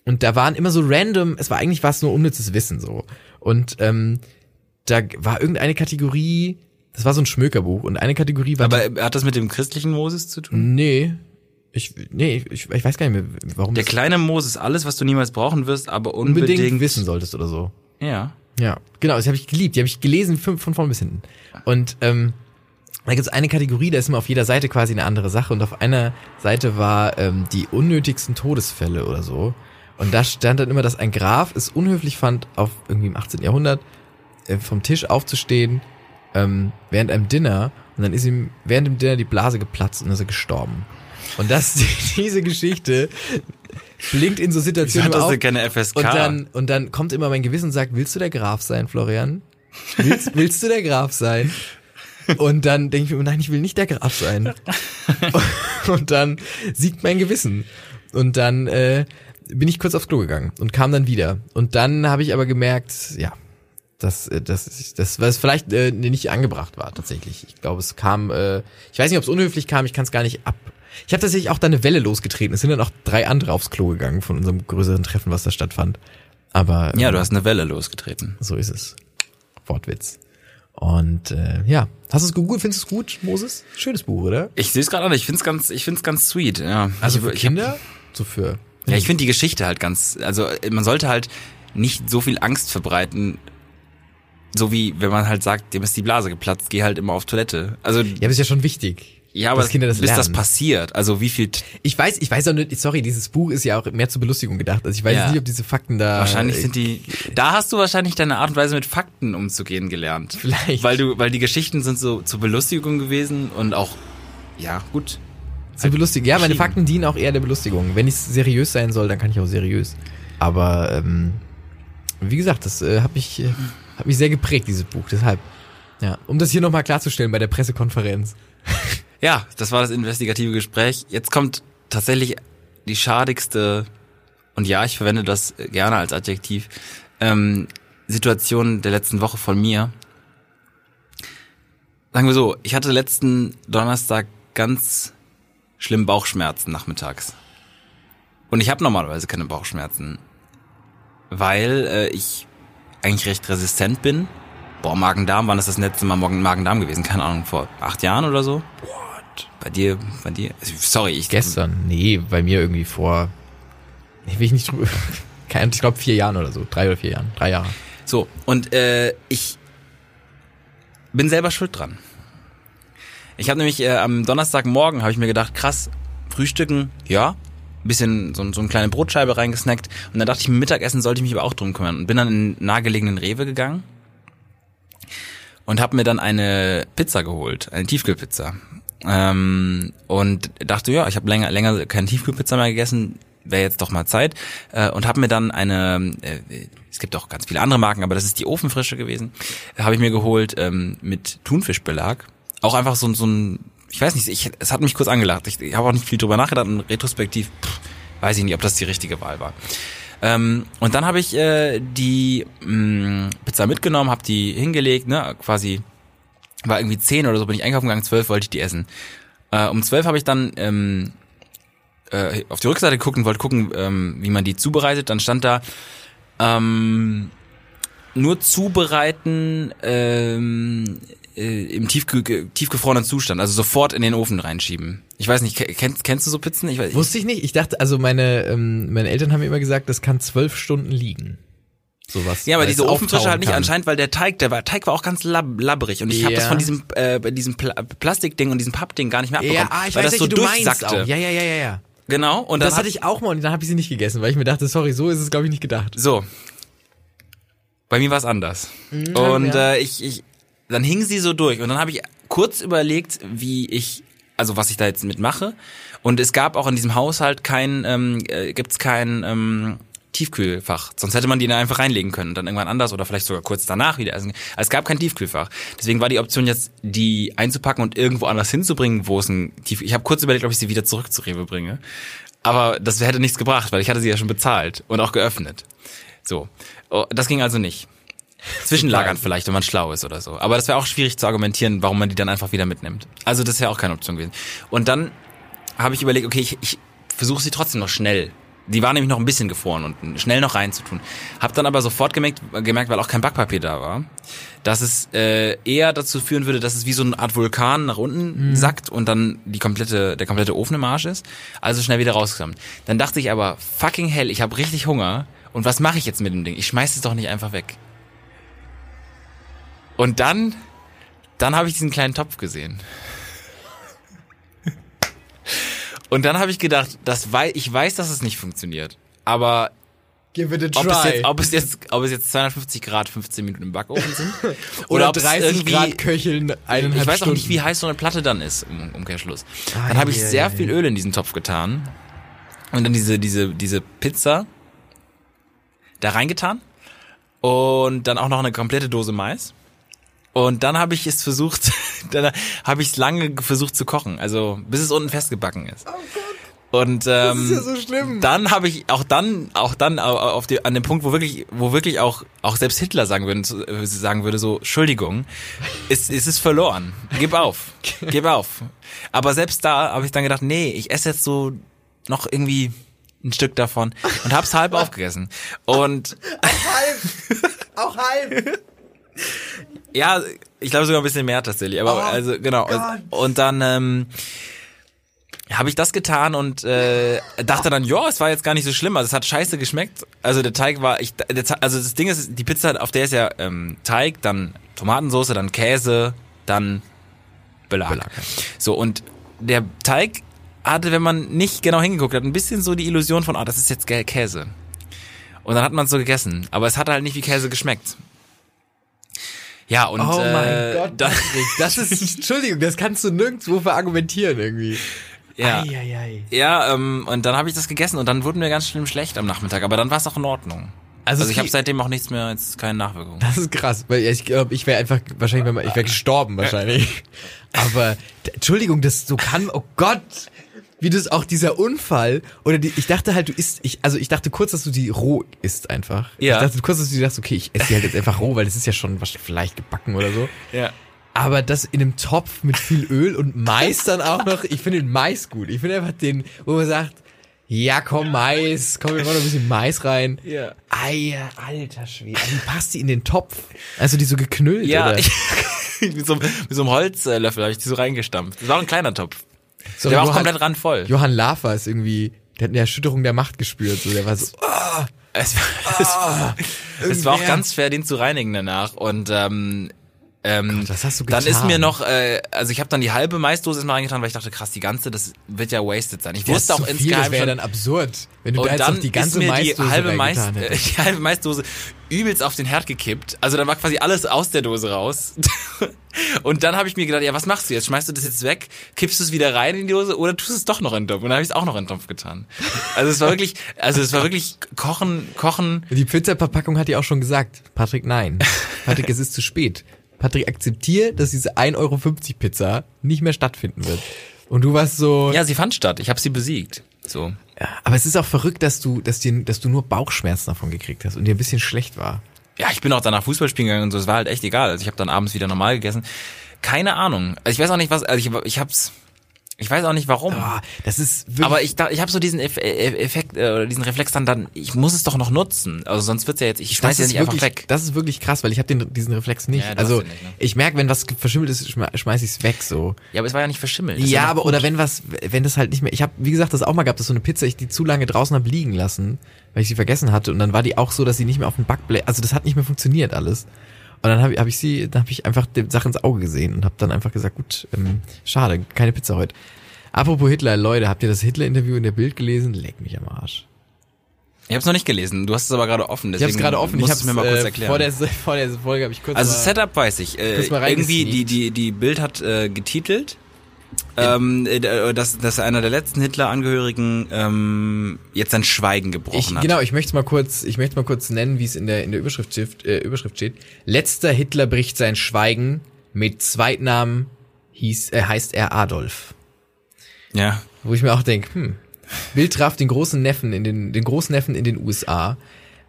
Und da waren immer so random. Es war eigentlich was nur unnützes Wissen so. Und ähm, da war irgendeine Kategorie. Das war so ein Schmökerbuch und eine Kategorie war. Aber hat das mit dem christlichen Moses zu tun? nee, ich nee, ich, ich weiß gar nicht mehr, warum Der kleine Moses, alles, was du niemals brauchen wirst, aber unbedingt, unbedingt, wissen solltest oder so. Ja. Ja, genau, das habe ich geliebt. Die habe ich gelesen von, von vorn bis hinten. Und ähm, da gibt's eine Kategorie, da ist immer auf jeder Seite quasi eine andere Sache. Und auf einer Seite war ähm, die unnötigsten Todesfälle oder so. Und da stand dann immer, dass ein Graf es unhöflich fand, auf irgendwie im 18. Jahrhundert äh, vom Tisch aufzustehen ähm, während einem Dinner. Und dann ist ihm während dem Dinner die Blase geplatzt und ist er gestorben. Und das, diese Geschichte blinkt in so Situationen auf. denn keine FSK? Und dann, und dann kommt immer mein Gewissen und sagt, willst du der Graf sein, Florian? Willst, willst du der Graf sein? Und dann denke ich mir, nein, ich will nicht der Graf sein. Und dann siegt mein Gewissen. Und dann äh, bin ich kurz aufs Klo gegangen und kam dann wieder. Und dann habe ich aber gemerkt, ja, dass äh, das, das was vielleicht äh, nicht angebracht war tatsächlich. Ich glaube, es kam, äh, ich weiß nicht, ob es unhöflich kam, ich kann es gar nicht ab. Ich habe tatsächlich auch da eine Welle losgetreten. Es sind dann auch drei andere aufs Klo gegangen von unserem größeren Treffen, was da stattfand. Aber ja, ähm, du hast eine Welle losgetreten. so ist es. Wortwitz. Und äh, ja, hast du es gut? Findest du es gut, Moses? Schönes Buch, oder? Ich sehe es gerade an, ich find's ganz, ich find's ganz sweet, ja. Also ich, für Kinder? So für. Ja, ich finde die Geschichte halt ganz, also äh, man sollte halt nicht so viel Angst verbreiten, so wie wenn man halt sagt, dem ist die Blase geplatzt, geh halt immer auf Toilette. Also Ja, aber ist ja schon wichtig. ja, aber dass Kinder das bis das lernen. passiert, also wie viel Ich weiß, ich weiß auch nicht, sorry, dieses Buch ist ja auch mehr zur Belustigung gedacht. Also ich weiß Ja. nicht, ob diese Fakten da. wahrscheinlich sind die da hast du wahrscheinlich deine Art und Weise mit Fakten umzugehen gelernt. Vielleicht. Weil du weil die Geschichten sind so zur Belustigung gewesen und auch ja, gut. Zur Belustigung. Ja, meine. Fakten dienen auch eher der Belustigung. Wenn ich seriös sein soll, dann kann ich auch seriös. Aber ähm, wie gesagt, das äh, hat mich, äh, hat mich sehr geprägt, dieses Buch. Deshalb, ja, um das hier nochmal klarzustellen bei der Pressekonferenz. Ja, das war das investigative Gespräch. Jetzt kommt tatsächlich die schadigste, und ja, ich verwende das gerne als Adjektiv, ähm, Situation der letzten Woche von mir. Sagen wir so, ich hatte letzten Donnerstag ganz schlimm Bauchschmerzen nachmittags. Und ich habe normalerweise keine Bauchschmerzen, weil äh, ich eigentlich recht resistent bin. Boah, Magen-Darm, wann ist das letzte Mal Morgen- Magen-Darm gewesen? Keine Ahnung, vor acht Jahren oder so? Bei dir, bei dir? Sorry, ich Gestern? Nee, bei mir irgendwie vor, ich will ich nicht drüber, ich glaube vier Jahren oder so, drei oder vier Jahren, drei Jahre. So, und äh, ich bin selber schuld dran. Ich habe nämlich äh, am Donnerstagmorgen habe ich mir gedacht, krass, frühstücken, ja, bisschen so, so eine kleine Brotscheibe reingesnackt und dann dachte ich, Mittagessen sollte ich mich aber auch drum kümmern und bin dann in den nahegelegenen Rewe gegangen und habe mir dann eine Pizza geholt, eine Tiefkühlpizza. Ähm, und dachte, ja, ich habe länger länger keine Tiefkühlpizza mehr gegessen. wäre jetzt doch mal Zeit äh, und habe mir dann eine, äh, es gibt auch ganz viele andere Marken, aber das ist die Ofenfrische gewesen, habe ich mir geholt ähm, mit Thunfischbelag. Auch einfach so, so ein, ich weiß nicht, ich, es hat mich kurz angelacht. Ich, ich habe auch nicht viel drüber nachgedacht und retrospektiv pff, weiß ich nicht, ob das die richtige Wahl war. Ähm, und dann habe ich äh, die mh, Pizza mitgenommen, habe die hingelegt, ne, quasi war irgendwie zehn oder so bin ich einkaufen gegangen, zwölf wollte ich die essen. Äh, um zwölf habe ich dann ähm, äh, auf die Rückseite geguckt und wollte gucken, ähm, wie man die zubereitet. Dann stand da ähm, nur zubereiten ähm, äh, im tiefge tiefgefrorenen Zustand, also sofort in den Ofen reinschieben. Ich weiß nicht, kennst, kennst du so Pizzen? Ich weiß, Wusste ich nicht. Ich dachte, also meine, ähm, meine Eltern haben mir immer gesagt, das kann zwölf Stunden liegen. Sowas. Ja, aber diese es Ofenfrische halt nicht kann. anscheinend, weil der Teig, der war, Teig war auch ganz lab, labbrig und ich habe das Ja. von diesem äh, bei diesem Pla Plastikding und diesem Pappding gar nicht mehr abbekommen, Ja, ah, ich weil weiß, das so du meinst durchsackte. auch. Ja, ja, ja, ja, ja. Genau. Und Das hat, hatte ich auch mal und dann habe ich sie nicht gegessen, weil ich mir dachte, sorry, so ist es glaube ich nicht gedacht. So. Bei mir war es anders. und ja. äh, ich, ich, dann hing sie so durch und dann habe ich kurz überlegt, wie ich, also was ich da jetzt mitmache. Und es gab auch in diesem Haushalt kein, ähm, äh, gibt's kein ähm, Tiefkühlfach. Sonst hätte man die da einfach reinlegen können und dann irgendwann anders oder vielleicht sogar kurz danach wieder essen. Also es gab kein Tiefkühlfach. Deswegen war die Option jetzt, die einzupacken und irgendwo anders hinzubringen, wo es ein Tief. Ich habe kurz überlegt, ob ich sie wieder zurück zu Rewe bringe. Aber das hätte nichts gebracht, weil ich hatte sie ja schon bezahlt und auch geöffnet. So. Oh, das ging also nicht. Zwischenlagern vielleicht, wenn man schlau ist oder so. Aber das wäre auch schwierig zu argumentieren, warum man die dann einfach wieder mitnimmt. Also das wäre auch keine Option gewesen. Und dann habe ich überlegt, okay, ich, ich versuche sie trotzdem noch schnell. Die war nämlich noch ein bisschen gefroren und schnell noch reinzutun. Hab dann aber sofort gemerkt, gemerkt, weil auch kein Backpapier da war, dass es äh, eher dazu führen würde, dass es wie so eine Art Vulkan nach unten sackt und dann die komplette, der komplette Ofen im Arsch ist. Also schnell wieder rausgesammelt. Dann dachte ich aber, fucking hell, ich habe richtig Hunger. Und was mache ich jetzt mit dem Ding? Ich schmeiß es doch nicht einfach weg. Und dann, dann habe ich diesen kleinen Topf gesehen. Und dann habe ich gedacht, das wei ich weiß, dass es nicht funktioniert. Aber Give it a ob es, jetzt, ob, es jetzt, ob es jetzt 250 Grad 15 Minuten im Backofen sind Oder, ob es 30 irgendwie- Grad köcheln eineinhalb ich weiß auch Stunden. nicht, wie heiß so eine Platte dann ist im Umkehrschluss. Ah, Dann habe ich ja, sehr ja, viel. Öl in diesen Topf getan und dann diese diese diese Pizza da reingetan und dann auch noch eine komplette Dose Mais. Und dann habe ich es versucht, dann habe ich es lange versucht zu kochen, also bis es unten festgebacken ist. Und ähm, Oh ist ja so schlimm. dann habe ich auch dann auch dann au- auf die, an dem Punkt, wo wirklich wo wirklich auch auch selbst Hitler sagen würde äh, sagen würde so Entschuldigung, ist ist es verloren. Gib auf. Gib auf. Aber selbst da habe ich dann gedacht, nee, ich esse jetzt so noch irgendwie ein Stück davon und hab's halb aufgegessen. Und Auch halb. ja, ich glaube sogar ein bisschen mehr tatsächlich. Aber Oh also genau. Und, und dann ähm, habe ich das getan und äh, dachte dann, ja, es war jetzt gar nicht so schlimm. Also es hat scheiße geschmeckt. Also der Teig war, ich, der, also das Ding ist, die Pizza, auf der ist ja ähm, Teig, dann Tomatensauce, dann Käse, dann Belag. Belag. So und der Teig hatte, wenn man nicht genau hingeguckt hat, ein bisschen so die Illusion von, ah, das ist jetzt Kä- Käse. Und dann hat man es so gegessen. Aber es hat halt nicht wie Käse geschmeckt. Ja, und Oh mein äh, Gott, Patrick, das ist, Entschuldigung, das kannst du nirgendwo verargumentieren irgendwie. ja, Eieiei. ja ähm, und dann habe ich das gegessen und dann wurde mir ganz schlimm schlecht am Nachmittag, aber dann war es auch in Ordnung. Also, Also, ich habe seitdem auch nichts mehr, jetzt keine Nachwirkungen. Das ist krass, weil ich glaube, ich wäre einfach wahrscheinlich, wenn man, ich wäre gestorben wahrscheinlich. Aber Entschuldigung, das so kann, oh Gott, wie das auch dieser Unfall oder die, ich dachte halt, du isst, ich, also ich dachte kurz, dass du die roh isst einfach. Ja. Ich dachte kurz, dass du dachtest, okay, ich esse die halt jetzt einfach roh, weil das ist ja schon was vielleicht gebacken oder so. Ja. Aber das in einem Topf mit viel Öl und Mais dann auch noch, ich finde den Mais gut. Ich finde einfach den, wo man sagt, ja komm Mais, komm, wir machen noch ein bisschen Mais rein. Ja. Eier, alter Schwede. Wie passt die in den Topf? Also die so geknüllt, Ja, oder? ich, mit, so, mit so einem Holzlöffel habe ich die so reingestampft. Das war auch ein kleiner Topf. So, Der war auch Johann- komplett randvoll. Johann Lafer ist irgendwie, der hat eine Erschütterung der Macht gespürt. So, der war so, Es, es, es war auch ganz schwer, den zu reinigen danach. Und ähm, ähm, Gott, was hast du dann ist getan? mir noch, äh, also ich habe dann die halbe Maisdose mal reingetan, weil ich dachte, krass, die ganze, das wird ja wasted sein. Ich das wusste auch viel, das insgeheim wäre schon, dann absurd, wenn du da jetzt dann noch die ganze ist mir Maisdose die halbe, Mais, äh, die halbe Maisdose übelst auf den Herd gekippt. Also dann war quasi alles aus der Dose raus. Und dann habe ich mir gedacht, ja, was machst du jetzt? Schmeißt du das jetzt weg? Kippst du es wieder rein in die Dose oder tust du es doch noch in den Topf? Und dann habe ich es auch noch in den Topf getan. Also es war wirklich, also es war wirklich kochen, kochen. Die Pizza-Verpackung hat ja auch schon gesagt, Patrick, nein. Patrick, es ist zu spät. Patrick, akzeptiere, dass diese 1,50 Euro Pizza nicht mehr stattfinden wird. Und du warst so. Ja, sie fand statt. Ich habe sie besiegt. So. Ja, aber es ist auch verrückt, dass du, dass, dir, dass du nur Bauchschmerzen davon gekriegt hast und dir ein bisschen schlecht war. Ja, ich bin auch danach Fußball spielen gegangen und so. Es war halt echt egal. Also ich habe dann abends wieder normal gegessen. Keine Ahnung. Also ich weiß auch nicht was. Also ich, ich hab's. Ich weiß auch nicht warum. Oh, das ist wirklich Aber ich, da, ich habe so diesen Eff Eff- Effekt äh, oder diesen Reflex dann, dann, ich muss es doch noch nutzen. Also sonst wird's ja jetzt, ich schmeiß das ja nicht einfach wirklich, weg. Das ist wirklich krass, weil ich habe diesen Reflex nicht. Ja, also nicht, ne? ich merke, wenn was verschimmelt ist, schme schmeiß ich's weg so. Ja, aber es war ja nicht verschimmelt. Das Ja, aber gut. oder wenn was, wenn das halt nicht mehr. Ich habe, wie gesagt, das auch mal gehabt, dass so eine Pizza ich die zu lange draußen hab liegen lassen, weil ich sie vergessen hatte und dann war die auch so, dass sie nicht mehr auf dem Backblech, also das hat nicht mehr funktioniert alles. Und dann habe ich, hab ich sie, dann habe ich einfach die Sache ins Auge gesehen und habe dann einfach gesagt, gut, ähm, schade, keine Pizza heute. Apropos Hitler, Leute, habt ihr das Hitler-Interview in der Bild gelesen? Leck mich am Arsch. Ich habe es noch nicht gelesen. Du hast es aber gerade offen. Ich habe es gerade offen. Ich habe es mir mal kurz äh, erklären. vor der vor der Folge habe ich kurz also mal, Setup weiß ich. Äh, irgendwie die die die Bild hat äh, getitelt, ähm, äh, dass dass einer der letzten Hitler-Angehörigen ähm, jetzt sein Schweigen gebrochen Ich, hat. genau, ich möchte mal kurz, ich möchte mal kurz nennen, wie es in der in der Überschrift, steht- äh, Überschrift steht. Letzter Hitler bricht sein Schweigen. Mit Zweitnamen hieß, äh, heißt er Adolf. Ja. Wo ich mir auch denke, hm, Bild traf den großen Neffen in den den Großneffen in den USA.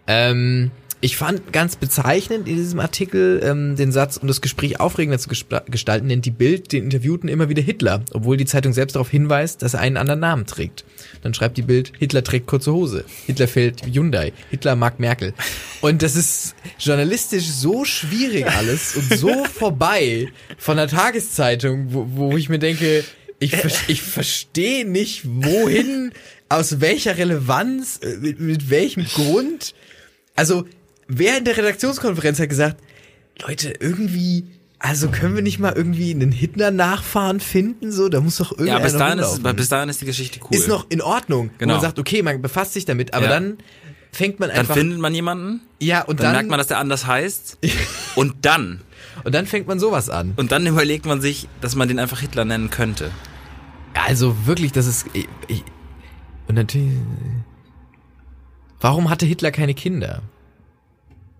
Ähm, ich fand ganz bezeichnend in diesem Artikel ähm, den Satz, um das Gespräch aufregender zu gestalten, nennt die Bild den Interviewten immer wieder Hitler, obwohl die Zeitung selbst darauf hinweist, dass er einen anderen Namen trägt. Dann schreibt die Bild, Hitler trägt kurze Hose, Hitler fällt Hyundai, Hitler mag Merkel. Und das ist journalistisch so schwierig alles und so vorbei von der Tageszeitung, wo, wo ich mir denke, ich, ich verstehe nicht, wohin, aus welcher Relevanz, äh, mit, mit welchem Grund. Also, wer in der Redaktionskonferenz hat gesagt, Leute, irgendwie, also können wir nicht mal irgendwie einen Hitler-Nachfahren finden, so? Da muss doch Ja, irgendeiner bis dahin, ist, bis dahin ist die Geschichte cool. Ist noch in Ordnung. Genau. man sagt, okay, man befasst sich damit, aber Ja. dann fängt man dann einfach, findet man jemanden, ja, und dann, dann, merkt man, dass der anders heißt und dann und dann fängt man sowas an. und dann überlegt man sich, dass man den einfach Hitler nennen könnte. Also wirklich, das ist. Ich, ich, und natürlich. Warum hatte Hitler keine Kinder?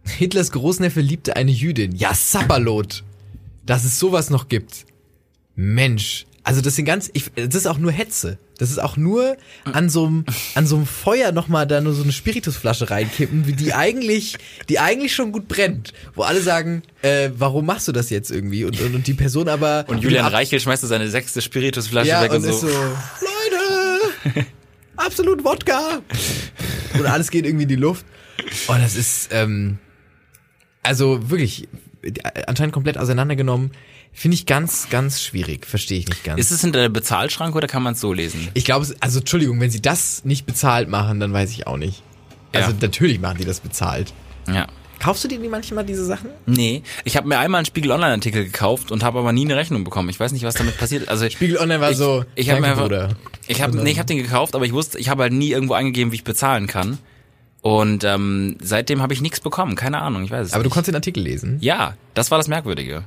Hitlers Großneffe liebte eine Jüdin. Ja, Sapperlot. Dass es sowas noch gibt. Mensch. Also das sind ganz, ich, das ist auch nur Hetze. Das ist auch nur an so einem, an so einem Feuer nochmal da nur so eine Spiritusflasche reinkippen, wie die eigentlich, die eigentlich schon gut brennt. Wo alle sagen, äh, warum machst du das jetzt irgendwie? Und, und, und die Person aber. Und Julian Reichel schmeißt so seine sechste Spiritusflasche Ja, weg und, und ist so. so, Leute, absolut Wodka. Und alles geht irgendwie in die Luft. Und das ist, ähm, also wirklich, anscheinend komplett auseinandergenommen. Finde ich ganz, ganz schwierig. Verstehe ich nicht ganz. Ist es hinter der Bezahlschranke oder kann man es so lesen? ich glaube, es- also Entschuldigung, wenn sie das nicht bezahlt machen, dann weiß ich auch nicht. Also Ja. natürlich machen die das bezahlt. Ja. Kaufst du dir die manchmal diese Sachen? Nee, ich habe mir einmal einen Spiegel Online Artikel gekauft und habe aber nie eine Rechnung bekommen. Ich weiß nicht, was damit passiert. Also Spiegel Online war ich, so, ich habe mir einfach, Bruder. ich habe nee, ich habe den gekauft, aber ich wusste, ich habe halt nie irgendwo angegeben, wie ich bezahlen kann. Und ähm, seitdem habe ich nichts bekommen, keine Ahnung, ich weiß es Aber du nicht. konntest den Artikel lesen. Ja, das war das Merkwürdige.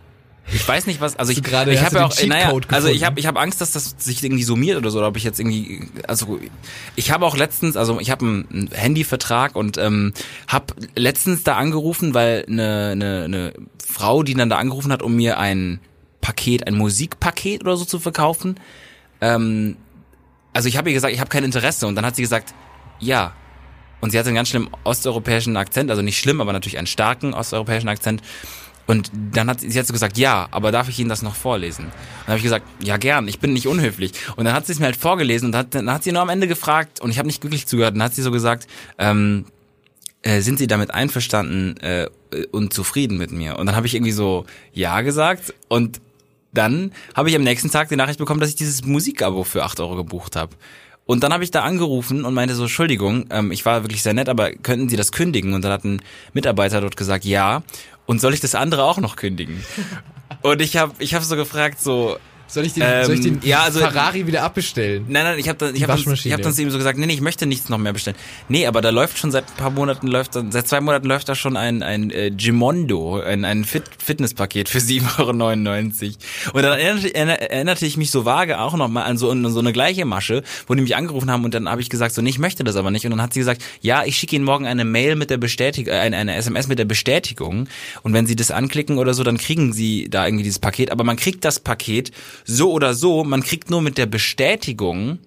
Ich weiß nicht was, also ich, du gerade- ich habe du ja auch, naja, Cheatcode also ich habe ich habe Angst, dass das sich irgendwie summiert oder so, oder ob ich jetzt irgendwie, also ich habe auch letztens, also ich habe einen einen Handyvertrag und ähm, habe letztens da angerufen, weil eine, eine, eine Frau, die dann da angerufen hat, um mir ein Paket, ein Musikpaket oder so zu verkaufen, ähm, also ich habe ihr gesagt, ich habe kein Interesse und dann hat sie gesagt, ja. Und sie hatte einen ganz schlimmen osteuropäischen Akzent, also nicht schlimm, aber natürlich einen starken osteuropäischen Akzent. Und dann hat sie, sie hat so gesagt, ja, aber darf ich Ihnen das noch vorlesen? Und dann habe ich gesagt, ja gern, ich bin nicht unhöflich. Und dann hat sie es mir halt vorgelesen und hat, dann hat sie nur am Ende gefragt und ich habe nicht glücklich zugehört. Und dann hat sie so gesagt, ähm, äh, sind Sie damit einverstanden äh, und zufrieden mit mir? Und dann habe ich irgendwie so ja gesagt und dann habe ich am nächsten Tag die Nachricht bekommen, dass ich dieses Musikabo für 8 Euro gebucht habe. Und dann habe ich da angerufen und meinte so, Entschuldigung, ähm, ich war wirklich sehr nett, aber könnten Sie das kündigen? Und dann hat ein Mitarbeiter dort gesagt, ja. Und soll ich das andere auch noch kündigen? und ich habe ich hab so gefragt, so, Soll ich den, soll ich den Ähm, ja, also- Ferrari wieder abbestellen? Nein, nein, ich habe dann, ich Die hab dann, ich hab dann ihm so gesagt, nee, nee, ich möchte nichts noch mehr bestellen. Nee, aber da läuft schon seit ein paar Monaten, läuft dann, seit zwei Monaten läuft da schon ein, ein äh, Gimondo, ein, ein Fit Fitnesspaket für 7,99 Euro. Und dann erinnerte, erinner- erinnerte ich mich so vage auch noch mal an so, an so eine gleiche Masche, wo die mich angerufen haben und dann habe ich gesagt, so, nee, ich möchte das aber nicht. Und dann hat sie gesagt, ja, ich schicke Ihnen morgen eine Mail mit der Bestätigung, äh, eine, eine SMS mit der Bestätigung. Und wenn Sie das anklicken oder so, dann kriegen Sie da irgendwie dieses Paket. Aber man kriegt das Paket so oder so, man kriegt nur mit der Bestätigung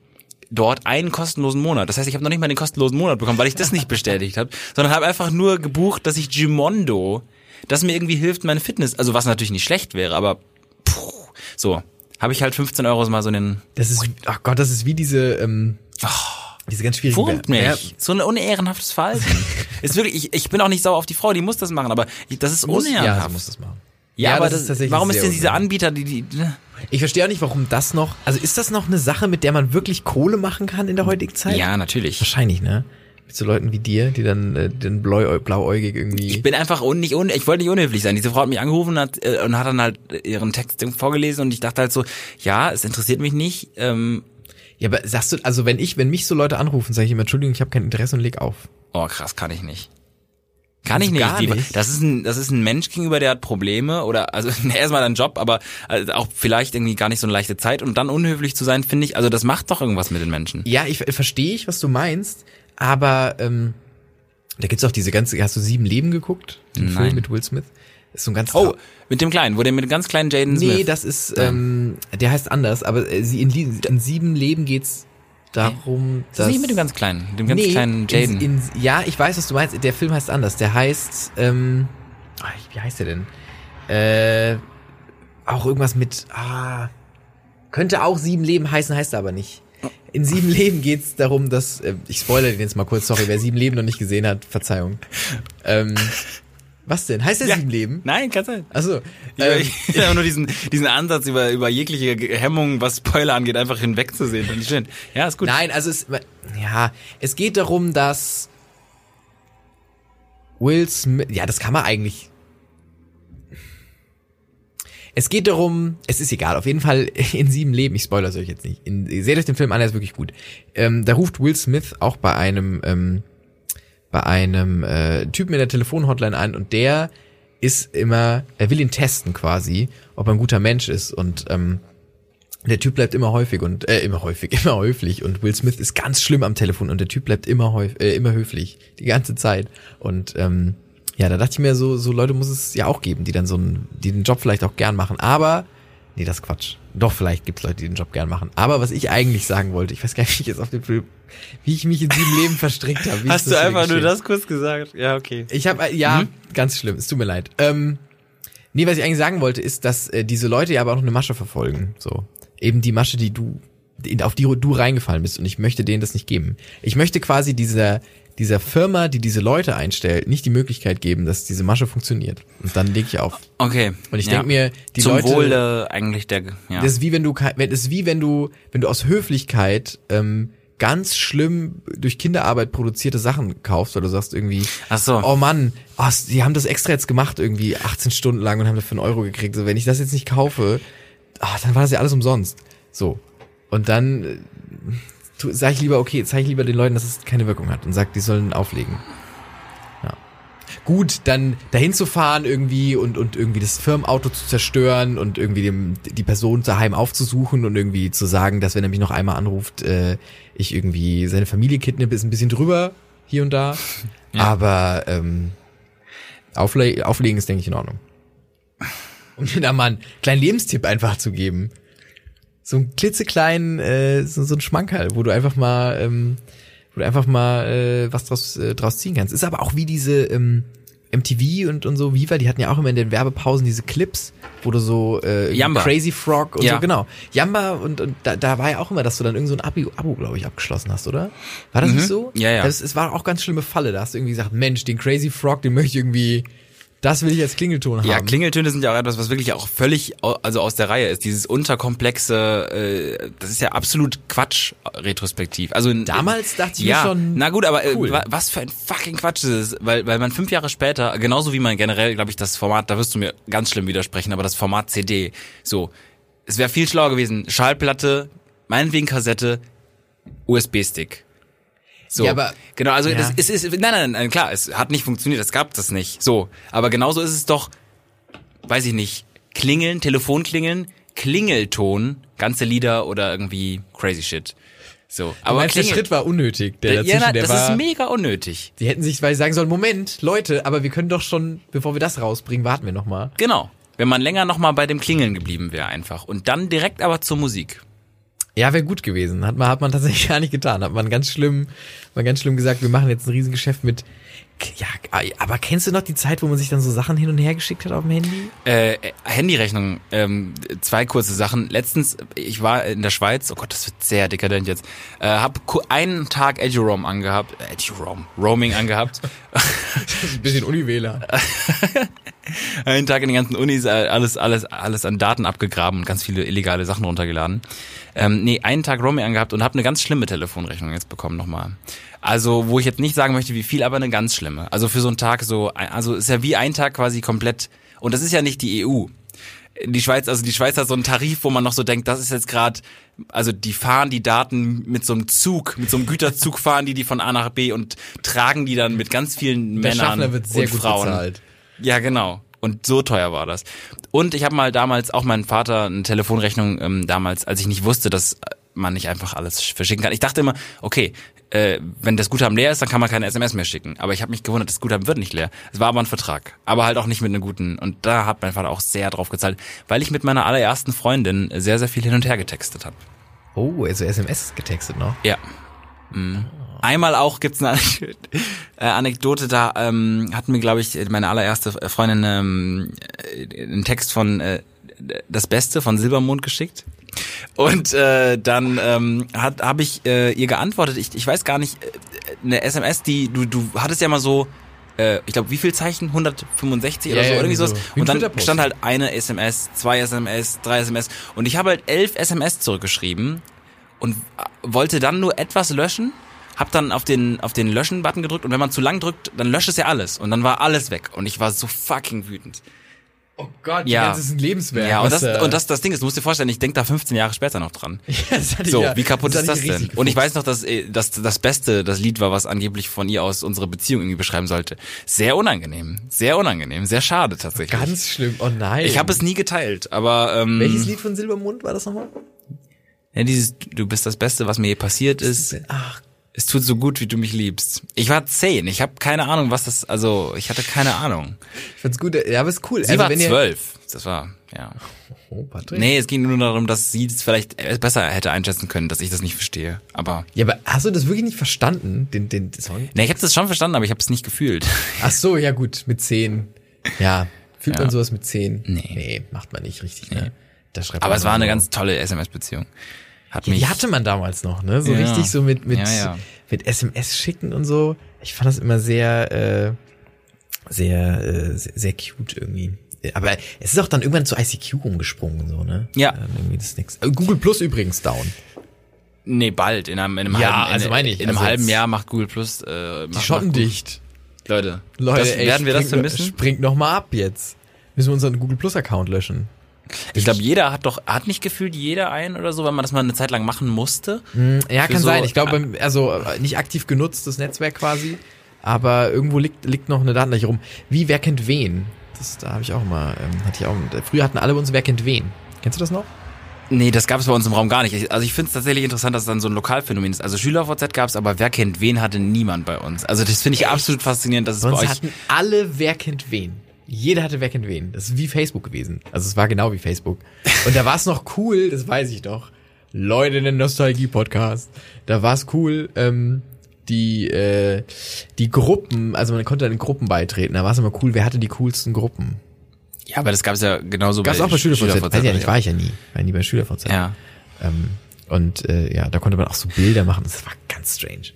dort einen kostenlosen Monat. Das heißt, ich habe noch nicht mal den kostenlosen Monat bekommen, weil ich das nicht bestätigt habe, sondern habe einfach nur gebucht, dass ich Gimondo, das mir irgendwie hilft, meine Fitness, also was natürlich nicht schlecht wäre, aber puh, so, habe ich halt 15 Euro mal so in den Das ist, ach Gott, das ist wie diese, ähm, diese ganz schwierigen Wurmt mich. Ja, So ein unehrenhaftes Verhalten. ist wirklich, ich, ich bin auch nicht sauer auf die Frau, die muss das machen, aber ich- das ist muss, ja, unehrenhaft. sie muss das machen. Ja, aber das das, ist tatsächlich warum ist denn diese. Anbieter, die, die, Ich verstehe auch nicht, warum das noch, also ist das noch eine Sache, mit der man wirklich Kohle machen kann in der heutigen Zeit? ja, natürlich. Wahrscheinlich, ne? Mit so Leuten wie dir, die dann äh, den blau, blauäugig irgendwie. Ich bin einfach un, nicht un, ich wollte nicht unhöflich sein. Diese Frau hat mich angerufen und hat, äh, und hat dann halt ihren Text vorgelesen und ich dachte halt so, ja, es interessiert mich nicht. Ähm, ja, aber sagst du, also wenn ich, wenn mich so Leute anrufen, sage ich immer, Entschuldigung, ich habe kein Interesse und leg auf. oh krass, kann ich nicht. Kann ich nicht. Die, nicht? Das ist ein, das ist ein Mensch gegenüber, der hat Probleme oder also erstmal ein Job, aber also auch vielleicht irgendwie gar nicht so eine leichte Zeit und dann unhöflich zu sein, finde ich, also das macht doch irgendwas mit den Menschen. Ja, ich äh, verstehe ich, was du meinst, aber ähm, da gibt's auch diese ganze, hast du sieben Leben geguckt? Den Nein. Film mit Will Smith? Das ist so ein ganz Oh, mit dem Kleinen, wo der mit dem ganz kleinen Jaden Nee, Smith. das ist, ähm, der heißt anders, aber äh, sie in, in sieben Leben geht's darum, das ist nicht mit dem ganz kleinen, dem ganz nee, kleinen Jaden. In, in, ja, ich weiß, was du meinst. Der Film heißt anders. Der heißt, ähm, ah, wie heißt der denn? Äh, auch irgendwas mit, ah, könnte auch sieben Leben heißen, heißt er aber nicht. In sieben Leben geht's darum, dass, äh, ich spoilere den jetzt mal kurz, sorry, wer sieben Leben noch nicht gesehen hat, Verzeihung. Ähm, was denn? Heißt der Ja. sieben Leben? Nein, kann sein. Achso. Ähm, ich habe nur diesen, diesen Ansatz über, über jegliche Hemmung, was Spoiler angeht, einfach hinwegzusehen. Finde ich schön. Ja, ist gut. Nein, also es, ja, es geht darum, dass Will Smith, ja, das kann man eigentlich. Es geht darum, es ist egal, auf jeden Fall in sieben Leben, ich spoilere euch jetzt nicht. In, seht euch den Film an, der ist wirklich gut. Ähm, da ruft Will Smith auch bei einem, ähm, bei einem äh, Typen in der Telefonhotline an und der ist immer, er will ihn testen quasi, ob er ein guter Mensch ist und ähm, der Typ bleibt immer häufig und äh, immer häufig, immer höflich und Will Smith ist ganz schlimm am Telefon und der Typ bleibt immer häufig, äh, immer höflich die ganze Zeit und ähm, ja, da dachte ich mir so so Leute muss es ja auch geben, die dann so einen, die den Job vielleicht auch gern machen, aber nee, das Quatsch. Doch vielleicht gibt's Leute, die den Job gern machen, aber was ich eigentlich sagen wollte, ich weiß gar nicht, wie ich jetzt auf den Film, wie ich mich in sieben Leben verstrickt habe. Hast du einfach nur das kurz gesagt? Ja, okay. Ich habe ja, ganz schlimm. Es tut mir leid. Ähm, nee, was ich eigentlich sagen wollte, ist, dass äh, diese Leute ja aber auch noch eine Masche verfolgen. So eben die Masche, die du, auf die du reingefallen bist. Und ich möchte denen das nicht geben. Ich möchte quasi dieser dieser Firma, die diese Leute einstellt, nicht die Möglichkeit geben, dass diese Masche funktioniert. Und dann leg ich auf. Okay. Und ich ja. denk mir, die Zum Leute, Wohle eigentlich der, ja. das ist wie wenn du, wenn- ist wie wenn du, wenn du aus Höflichkeit ähm, ganz schlimm durch Kinderarbeit produzierte Sachen kaufst, weil du sagst irgendwie, Ach so. oh Mann, oh, die haben das extra jetzt gemacht, irgendwie 18 Stunden lang und haben dafür einen Euro gekriegt. So, wenn ich das jetzt nicht kaufe, ah, dann war das ja alles umsonst. So. Und dann äh, tu- sag ich lieber, okay, zeige ich lieber den Leuten, dass es keine Wirkung hat und sag, die sollen auflegen. Ja. Gut, dann dahin zu fahren irgendwie und, und irgendwie das Firmenauto zu zerstören und irgendwie dem, die Person daheim aufzusuchen und irgendwie zu sagen, dass wenn er mich noch einmal anruft, äh, ich irgendwie seine Familie kidnappe, ist ein bisschen drüber hier und da. Aber ähm, aufle auflegen ist, denke ich, in Ordnung. Um dir da mal einen kleinen Lebenstipp einfach zu geben. So einen klitzekleinen, äh, so, so ein Schmankerl, wo du einfach mal, ähm, wo du einfach mal äh, was draus, äh, draus ziehen kannst. Ist aber auch wie diese ähm, MTV und, und so, Viva, die hatten ja auch immer in den Werbepausen diese Clips, wo du so äh. Crazy Frog und Ja. so, genau. Yamba und, und da, da war ja auch immer, dass du dann irgend so ein Abo, Abo glaube ich, abgeschlossen hast, oder? War das nicht so? Mhm. Ja, ja. Das, es war auch ganz schlimme Falle, da hast du irgendwie gesagt, Mensch, den Crazy Frog, den möchte ich irgendwie, das will ich als Klingelton haben. Ja, Klingeltöne sind ja auch etwas, was wirklich auch völlig also aus der Reihe ist. Dieses unterkomplexe, äh, das ist ja absolut Quatsch retrospektiv. Also Damals dachte ich mir ja, schon, na gut, aber cool. äh, wa- was für ein fucking Quatsch ist es, weil weil man fünf Jahre später, genauso wie man generell, glaube ich, das Format, da wirst du mir ganz schlimm widersprechen, aber das Format CD, so es wäre viel schlauer gewesen. Schallplatte, meinetwegen Kassette, USB-Stick. So. Ja, aber- genau, also Ja. das, es ist, nein, nein, nein, klar, es hat nicht funktioniert, es gab das nicht. So, aber genauso ist es doch, weiß ich nicht, klingeln, Telefonklingeln, Klingelton, ganze Lieder oder irgendwie crazy shit. So, Aber meinst, der Schritt war unnötig, der ja, dazwischen, na, der das war, ist mega unnötig. Sie hätten sich weil sie sagen sollen, Moment, Leute, aber wir können doch schon, bevor wir das rausbringen, warten wir noch mal. Genau. Wenn man länger nochmal bei dem Klingeln geblieben wäre einfach. Und dann direkt aber zur Musik. Ja, wäre gut gewesen. Hat man, hat man tatsächlich gar nicht getan. Hat man ganz schlimm, man ganz schlimm gesagt, wir machen jetzt ein Riesengeschäft mit. Ja, aber kennst du noch die Zeit, wo man sich dann so Sachen hin und her geschickt hat auf dem Handy? Äh, Handyrechnung, ähm, zwei kurze Sachen. Letztens, ich war in der Schweiz, oh Gott, das wird sehr dekadent jetzt, äh, hab einen Tag EduRoam angehabt, äh, EduRoam, Roaming angehabt, ein bisschen Uniwähler. einen Tag in den ganzen Unis äh, alles, alles, alles an Daten abgegraben und ganz viele illegale Sachen runtergeladen. Ähm, nee, einen Tag Roaming angehabt und habe eine ganz schlimme Telefonrechnung jetzt bekommen nochmal. Also, wo ich jetzt nicht sagen möchte, wie viel, aber eine ganz schlimme. Also für so einen Tag so, also ist ja wie ein Tag quasi komplett, und das ist ja nicht die EU. Die Schweiz, also die Schweiz hat so einen Tarif, wo man noch so denkt, das ist jetzt gerade, also die fahren die Daten mit so einem Zug, mit so einem Güterzug fahren die die von A nach B und tragen die dann mit ganz vielen Der Männern Schaffner wird sehr und gut Frauen. bezahlt. Ja, genau. Und so teuer war das. Und ich habe mal damals auch meinen Vater eine Telefonrechnung ähm, damals, als ich nicht wusste, dass man nicht einfach alles verschicken kann. Ich dachte immer, okay, äh, wenn das Guthaben leer ist, dann kann man keine SMS mehr schicken. Aber ich habe mich gewundert, das Guthaben wird nicht leer. Es war aber ein Vertrag, aber halt auch nicht mit einem guten. Und da hat mein Vater auch sehr drauf gezahlt, weil ich mit meiner allerersten Freundin sehr, sehr viel hin und her getextet habe. Oh, also SMS getextet noch. Ja. Mhm. Einmal auch gibt's eine äh, Anekdote, da ähm, hat mir, glaube ich, meine allererste Freundin ähm, äh, einen Text von äh, Das Beste von Silbermond geschickt. Und äh, dann ähm, hat habe ich äh, ihr geantwortet, ich, ich weiß gar nicht, äh, eine SMS, die, du, du hattest ja mal so, äh, ich glaube, wie viel Zeichen? 165 oder Ja, so, irgendwie sowas. so. Wie Und dann stand halt eine SMS, zwei SMS, drei SMS. Und ich habe halt elf SMS zurückgeschrieben und wollte dann nur etwas löschen, hab dann auf den auf den Löschen-Button gedrückt und wenn man zu lang drückt, dann löscht es ja alles und dann war alles weg und ich war so fucking wütend. Oh Gott, Ja. das ist ein Lebenswerk. Ja, und das äh, und das das Ding ist, du musst dir vorstellen, ich denk da 15 Jahre später noch dran. Ja, So, ja- wie kaputt das ist das denn? richtig Und ich gefuchst. weiß noch, dass äh, dass das Beste das Lied war, was angeblich von ihr aus unsere Beziehung irgendwie beschreiben sollte. Sehr unangenehm, sehr unangenehm, sehr schade tatsächlich. Ganz schlimm. Oh nein. ich habe es nie geteilt, aber ähm, Welches Lied von Silbermond war das nochmal? ja, dieses du bist das Beste, was mir je passiert ist. Ach, Es tut so gut, wie du mich liebst. Ich war zehn. Ich habe keine Ahnung, was das. Also ich hatte keine Ahnung. ich find's gut. Ja, aber ist cool. Sie also, war zwölf. Das war ja. Oh, Patrick. Nee, es ging nur darum, dass sie es vielleicht besser hätte einschätzen können, dass ich das nicht verstehe. Aber Ja, aber hast du das wirklich nicht verstanden, den, den Song? nee, ich habe das schon verstanden, aber ich habe es nicht gefühlt. Ach so, ja gut, mit zehn. Ja, fühlt Ja. man sowas mit zehn? Nee. Nee, macht man nicht richtig, ne? Da schreibt Aber es war eine ganz tolle SMS-Beziehung. Hat Ja, die hatte man damals noch, ne? So Ja. richtig so mit, mit, Ja, mit SMS schicken und so. Ich fand das immer sehr, äh, sehr, äh, sehr, sehr cute irgendwie. Aber es ist auch dann irgendwann zu ICQ umgesprungen, so, ne? Ja. Dann irgendwie das nix. Äh, Google Plus übrigens down. nee, bald in einem, in einem Ja, halben, also in, meine ich, in einem also halben Jahr macht Google Plus. Äh, Die macht, Schotten macht, dicht. Leute, Leute, das, ey, werden wir das springt- vermissen? Springt noch mal ab jetzt. Müssen wir unseren Google Plus Account löschen. Ich glaube, jeder hat doch, hat nicht gefühlt jeder einen oder so, weil man das mal eine Zeit lang machen musste. Ja, Für kann so- sein. Ich glaube, also äh, nicht aktiv genutzt, das Netzwerk quasi. Aber irgendwo liegt, liegt noch eine Datenleiche rum. Wie, wer kennt wen? Das, da habe ich auch mal, ähm, hatte ich auch, früher hatten alle uns Wer kennt wen. Kennst du das noch? Nee, das gab es bei uns im Raum gar nicht. Ich- Also ich finde es tatsächlich interessant, dass es dann so ein Lokalphänomen ist. Also SchülerVZ gab es, aber wer kennt wen hatte niemand bei uns. Also das finde ich absolut faszinierend, dass es Bei bei uns euch. hatten alle Wer kennt wen. Jeder hatte Wer kennt wen. Das ist wie Facebook gewesen. Also es war genau wie Facebook. Und da war es noch cool, das weiß ich doch. Leute, in den Nostalgie-Podcast. Da war es cool, ähm, die, äh, die Gruppen, also man konnte dann in Gruppen beitreten. Da war es immer cool, wer hatte die coolsten Gruppen. Ja, aber das gab es ja genauso Gab's auch bei SchülerVZ. SchülerVZ, Weiß ja nicht, war ich ja nie. War nie bei SchülerVZ. Ja. Ähm, und äh, ja, da konnte man auch so Bilder machen. Das war ganz strange.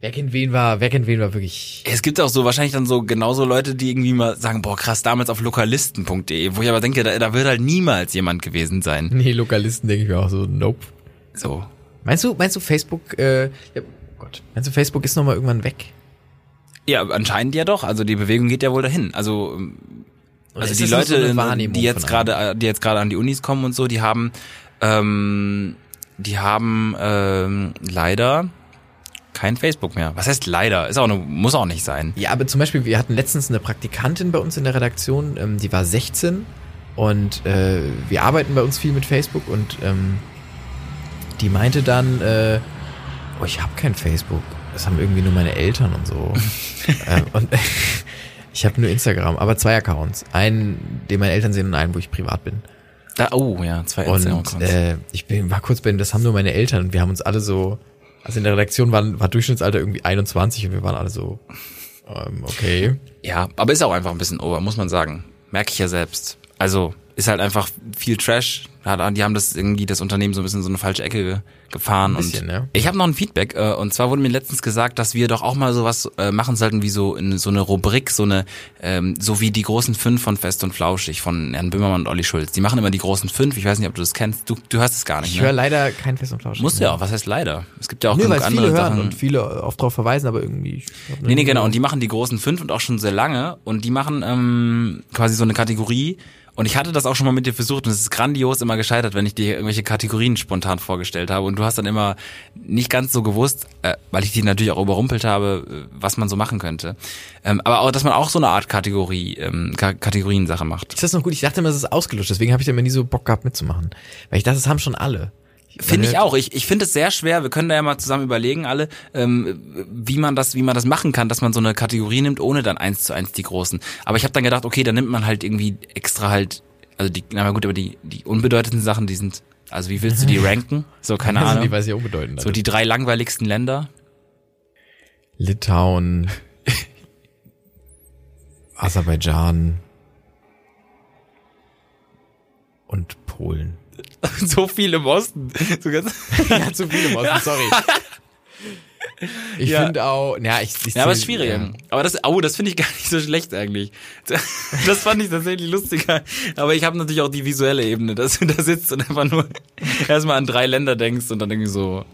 Wer kennt wen war, wer kennt wen war wirklich. Es gibt auch so wahrscheinlich dann so genauso Leute, die irgendwie mal sagen, boah krass, damals auf lokalisten.de, wo ich aber denke, da, da wird halt niemals jemand gewesen sein. Nee, Lokalisten denke ich mir auch so, nope. So. Meinst du, meinst du Facebook, äh, ja, oh Gott, meinst du Facebook ist nochmal irgendwann weg? Ja, anscheinend ja doch. Also die Bewegung geht ja wohl dahin. Also Oder Also die so Leute, Wahrnehmung die jetzt gerade, die jetzt gerade an die Unis kommen und so, die haben, ähm, die haben ähm, leider kein Facebook mehr. Was heißt leider? Ist auch eine, muss auch nicht sein. Ja, aber zum Beispiel, wir hatten letztens eine Praktikantin bei uns in der Redaktion, ähm, die war 16 und äh, wir arbeiten bei uns viel mit Facebook und ähm, die meinte dann, äh, oh, ich habe kein Facebook. Das haben irgendwie nur meine Eltern und so. ähm, und ich habe nur Instagram, aber zwei Accounts. Einen, den meine Eltern sehen und einen, wo ich privat bin. Da, oh ja, zwei Instagram-Accounts. äh, ich bin, war kurz bei denen, das haben nur meine Eltern und wir haben uns alle so, also in der Redaktion waren, war Durchschnittsalter irgendwie 21 und wir waren alle so, ähm, okay. Ja, aber ist auch einfach ein bisschen over, muss man sagen. Merke ich ja selbst. Also ist halt einfach viel Trash. Die haben das irgendwie das Unternehmen so ein bisschen in so eine falsche Ecke ge- gefahren. Ein bisschen, und ja. Ich habe noch ein Feedback äh, und zwar wurde mir letztens gesagt, dass wir doch auch mal sowas äh, machen sollten wie so in so eine Rubrik, so eine ähm, so wie die großen fünf von Fest und Flauschig von Herrn Böhmermann und Olli Schulz. Die machen immer die großen fünf. Ich weiß nicht, ob du das kennst. Du, du hörst es gar nicht. Ich ne? höre leider kein Fest und Flauschig. Musst du ja auch. Was heißt leider? Es gibt ja auch Nee, genug andere viele hören Sachen. und viele oft drauf verweisen, aber irgendwie. Nee, nee, genau. Und die machen die großen fünf und auch schon sehr lange. Und die machen ähm, quasi so eine Kategorie. Und ich hatte das auch schon mal mit dir versucht und es ist grandios immer gescheitert, wenn ich dir irgendwelche Kategorien spontan vorgestellt habe. Und du hast dann immer nicht ganz so gewusst, äh, weil ich die natürlich auch überrumpelt habe, äh, was man so machen könnte. Ähm, aber auch, dass man auch so eine Art Kategorie, ähm, Ka Kategoriensache macht. Ist das noch gut? Ich dachte immer, es ist ausgelöscht, deswegen habe ich da immer nie so Bock gehabt mitzumachen. Weil ich dachte, das haben schon alle. Finde ich Meine- auch. Ich, ich finde es sehr schwer. Wir können da ja mal zusammen überlegen, alle, ähm, wie man das, wie man das machen kann, dass man so eine Kategorie nimmt, ohne dann eins zu eins die großen. Aber ich habe dann gedacht, okay, dann nimmt man halt irgendwie extra halt, also die, na gut, aber die, die unbedeutenden Sachen, die sind, also wie willst du die ranken? So keine Also, die Ahnung. weiß ich unbedeutend. So die drei langweiligsten Länder. Litauen, Aserbaidschan und Polen. so viel im Osten. So ganz ja, zu viele im Osten, sorry. Ich Ja. finde auch, ja, ich, ich Ja, aber es ist schwierig. ja. Aber das, oh, das finde ich gar nicht so schlecht eigentlich. Das fand ich tatsächlich lustiger. Aber ich habe natürlich auch die visuelle Ebene, dass du da sitzt und einfach nur erstmal an drei Länder denkst und dann irgendwie so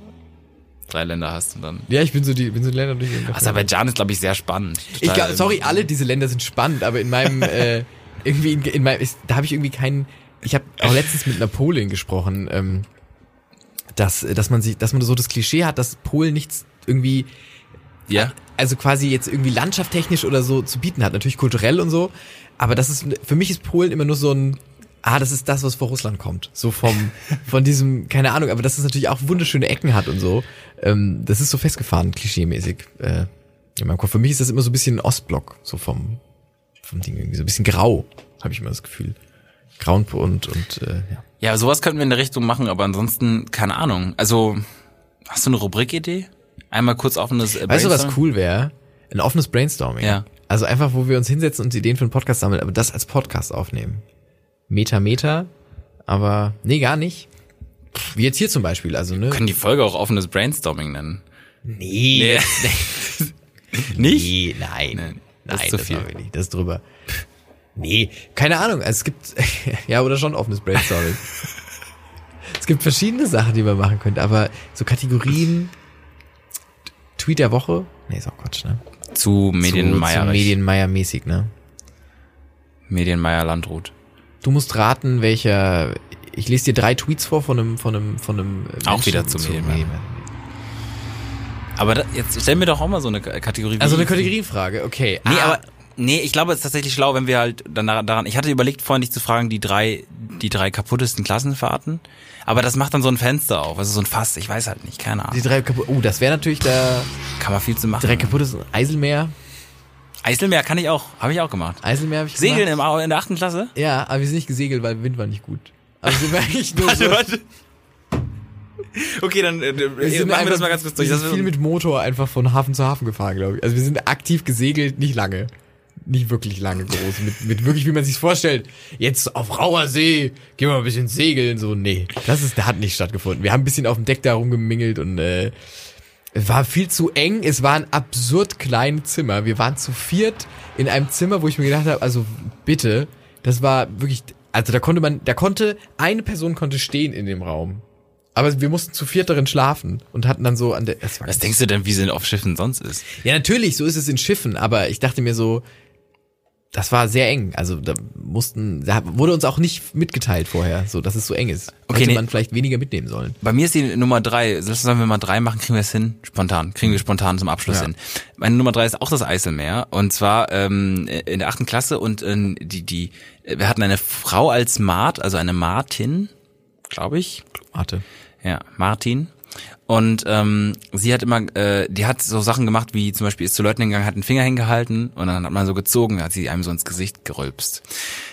drei Länder hast und dann. Ja, ich bin so die, bin so die Länder durch. Aserbaidschan ist, glaube ich, sehr spannend. Ich glaub, sorry, alle diese Länder sind spannend, aber in meinem äh, irgendwie in, in meinem, ist, da habe ich irgendwie keinen. Ich habe auch letztens mit Napoleon gesprochen, ähm, dass dass man sich, dass man so das Klischee hat, dass Polen nichts irgendwie, Ja. also quasi jetzt irgendwie landschaftstechnisch oder so zu bieten hat, natürlich kulturell und so, aber das ist für mich ist Polen immer nur so ein Ah, das ist das, was vor Russland kommt. So vom, von diesem, keine Ahnung, aber dass es natürlich auch wunderschöne Ecken hat und so. Ähm, das ist so festgefahren, klischeemäßig. Äh, in meinem Kopf. Für mich ist das immer so ein bisschen Ostblock, so vom, vom Ding irgendwie, so ein bisschen grau, habe ich immer das Gefühl. Grau und, und, äh, ja. Ja, sowas könnten wir in der Richtung machen, aber ansonsten, keine Ahnung. Also, hast du eine Rubrikidee? Einmal kurz offenes äh, Weißt du, was cool wäre? Ein offenes Brainstorming. Ja. Also einfach, wo wir uns hinsetzen und Ideen für einen Podcast sammeln, aber das als Podcast aufnehmen. Meta, Meta, aber nee, gar nicht. Wie jetzt hier zum Beispiel, also ne? Können die Folge auch offenes Brainstorming nennen? Nee. Nicht? Nee, nein. Nee, nein, das ist zu viel. wir. Das ist drüber. Nee, keine Ahnung. Es gibt, ja, oder schon offenes Brainstorming. es gibt verschiedene Sachen, die man machen könnte, aber so Kategorien, Tweet der Woche, nee, ist auch Quatsch, ne? Zu Zu, Medienmeier. zu Medienmeier-mäßig, ne? Medienmeier Landrut. Du musst raten, welcher, ich lese dir drei Tweets vor von einem, von einem, von einem äh, Auch Menschen wieder zu Medienmeier. Aber da, jetzt stell mir doch auch mal so eine Kategorie. Also eine Kategorienfrage, okay. Nee, Ah, aber nee, ich glaube, es ist tatsächlich schlau, wenn wir halt dann daran. Ich hatte überlegt, vorhin dich zu fragen, die drei, die drei kaputtesten Klassenfahrten. Aber das macht dann so ein Fenster auf, also so ein Fass. Ich weiß halt nicht, keine Die Ahnung. drei kaputt, oh, das wäre natürlich da, Kann man viel zu machen. drei kaputtes Eiselmeer. Eiselmeer kann ich auch, habe ich auch gemacht. Eiselmeer habe ich Segeln gemacht. im, in der achten Klasse? Ja, aber wir sind nicht gesegelt, weil Wind war nicht gut. Also sind wir eigentlich nur Warte, so, warte. Okay, dann äh, wir machen sind wir einfach- das mal ganz kurz durch. Wir sind viel mit Motor einfach von Hafen zu Hafen gefahren, glaube ich. Also wir sind aktiv gesegelt, nicht lange. Nicht wirklich lange groß. Mit, mit wirklich, wie man sich's vorstellt. Jetzt auf rauer See, gehen wir mal ein bisschen segeln. So, nee. Das ist, hat nicht stattgefunden. Wir haben ein bisschen auf dem Deck da rumgemingelt und äh, es war viel zu eng. Es war ein absurd kleines Zimmer. Wir waren zu viert in einem Zimmer, wo ich mir gedacht habe, also bitte, das war wirklich, also da konnte man, da konnte, eine Person konnte stehen in dem Raum. Aber wir mussten zu viert darin schlafen und hatten dann so an der. Was denkst du denn, wie es auf Schiffen sonst ist? Ja, natürlich, so ist es in Schiffen, aber ich dachte mir so, das war sehr eng. Also da mussten, da wurde uns auch nicht mitgeteilt vorher, so dass es so eng ist. Okay, Hätte nee. man vielleicht weniger mitnehmen sollen. Bei mir ist die Nummer drei. Sollen wir mal drei machen? Kriegen wir es hin? Spontan. Kriegen wir spontan zum Abschluss Ja. hin. Meine Nummer drei ist auch das Eiselmeer. Und zwar ähm, in der achten Klasse und ähm, die, die, wir hatten eine Frau als Mart, also eine Martin, glaube ich. Warte. Ja, Martin. Und ähm, sie hat immer, äh, die hat so Sachen gemacht, wie zum Beispiel ist zu Leuten hingegangen, hat einen Finger hingehalten und dann hat man so gezogen, hat sie einem so ins Gesicht gerülpst.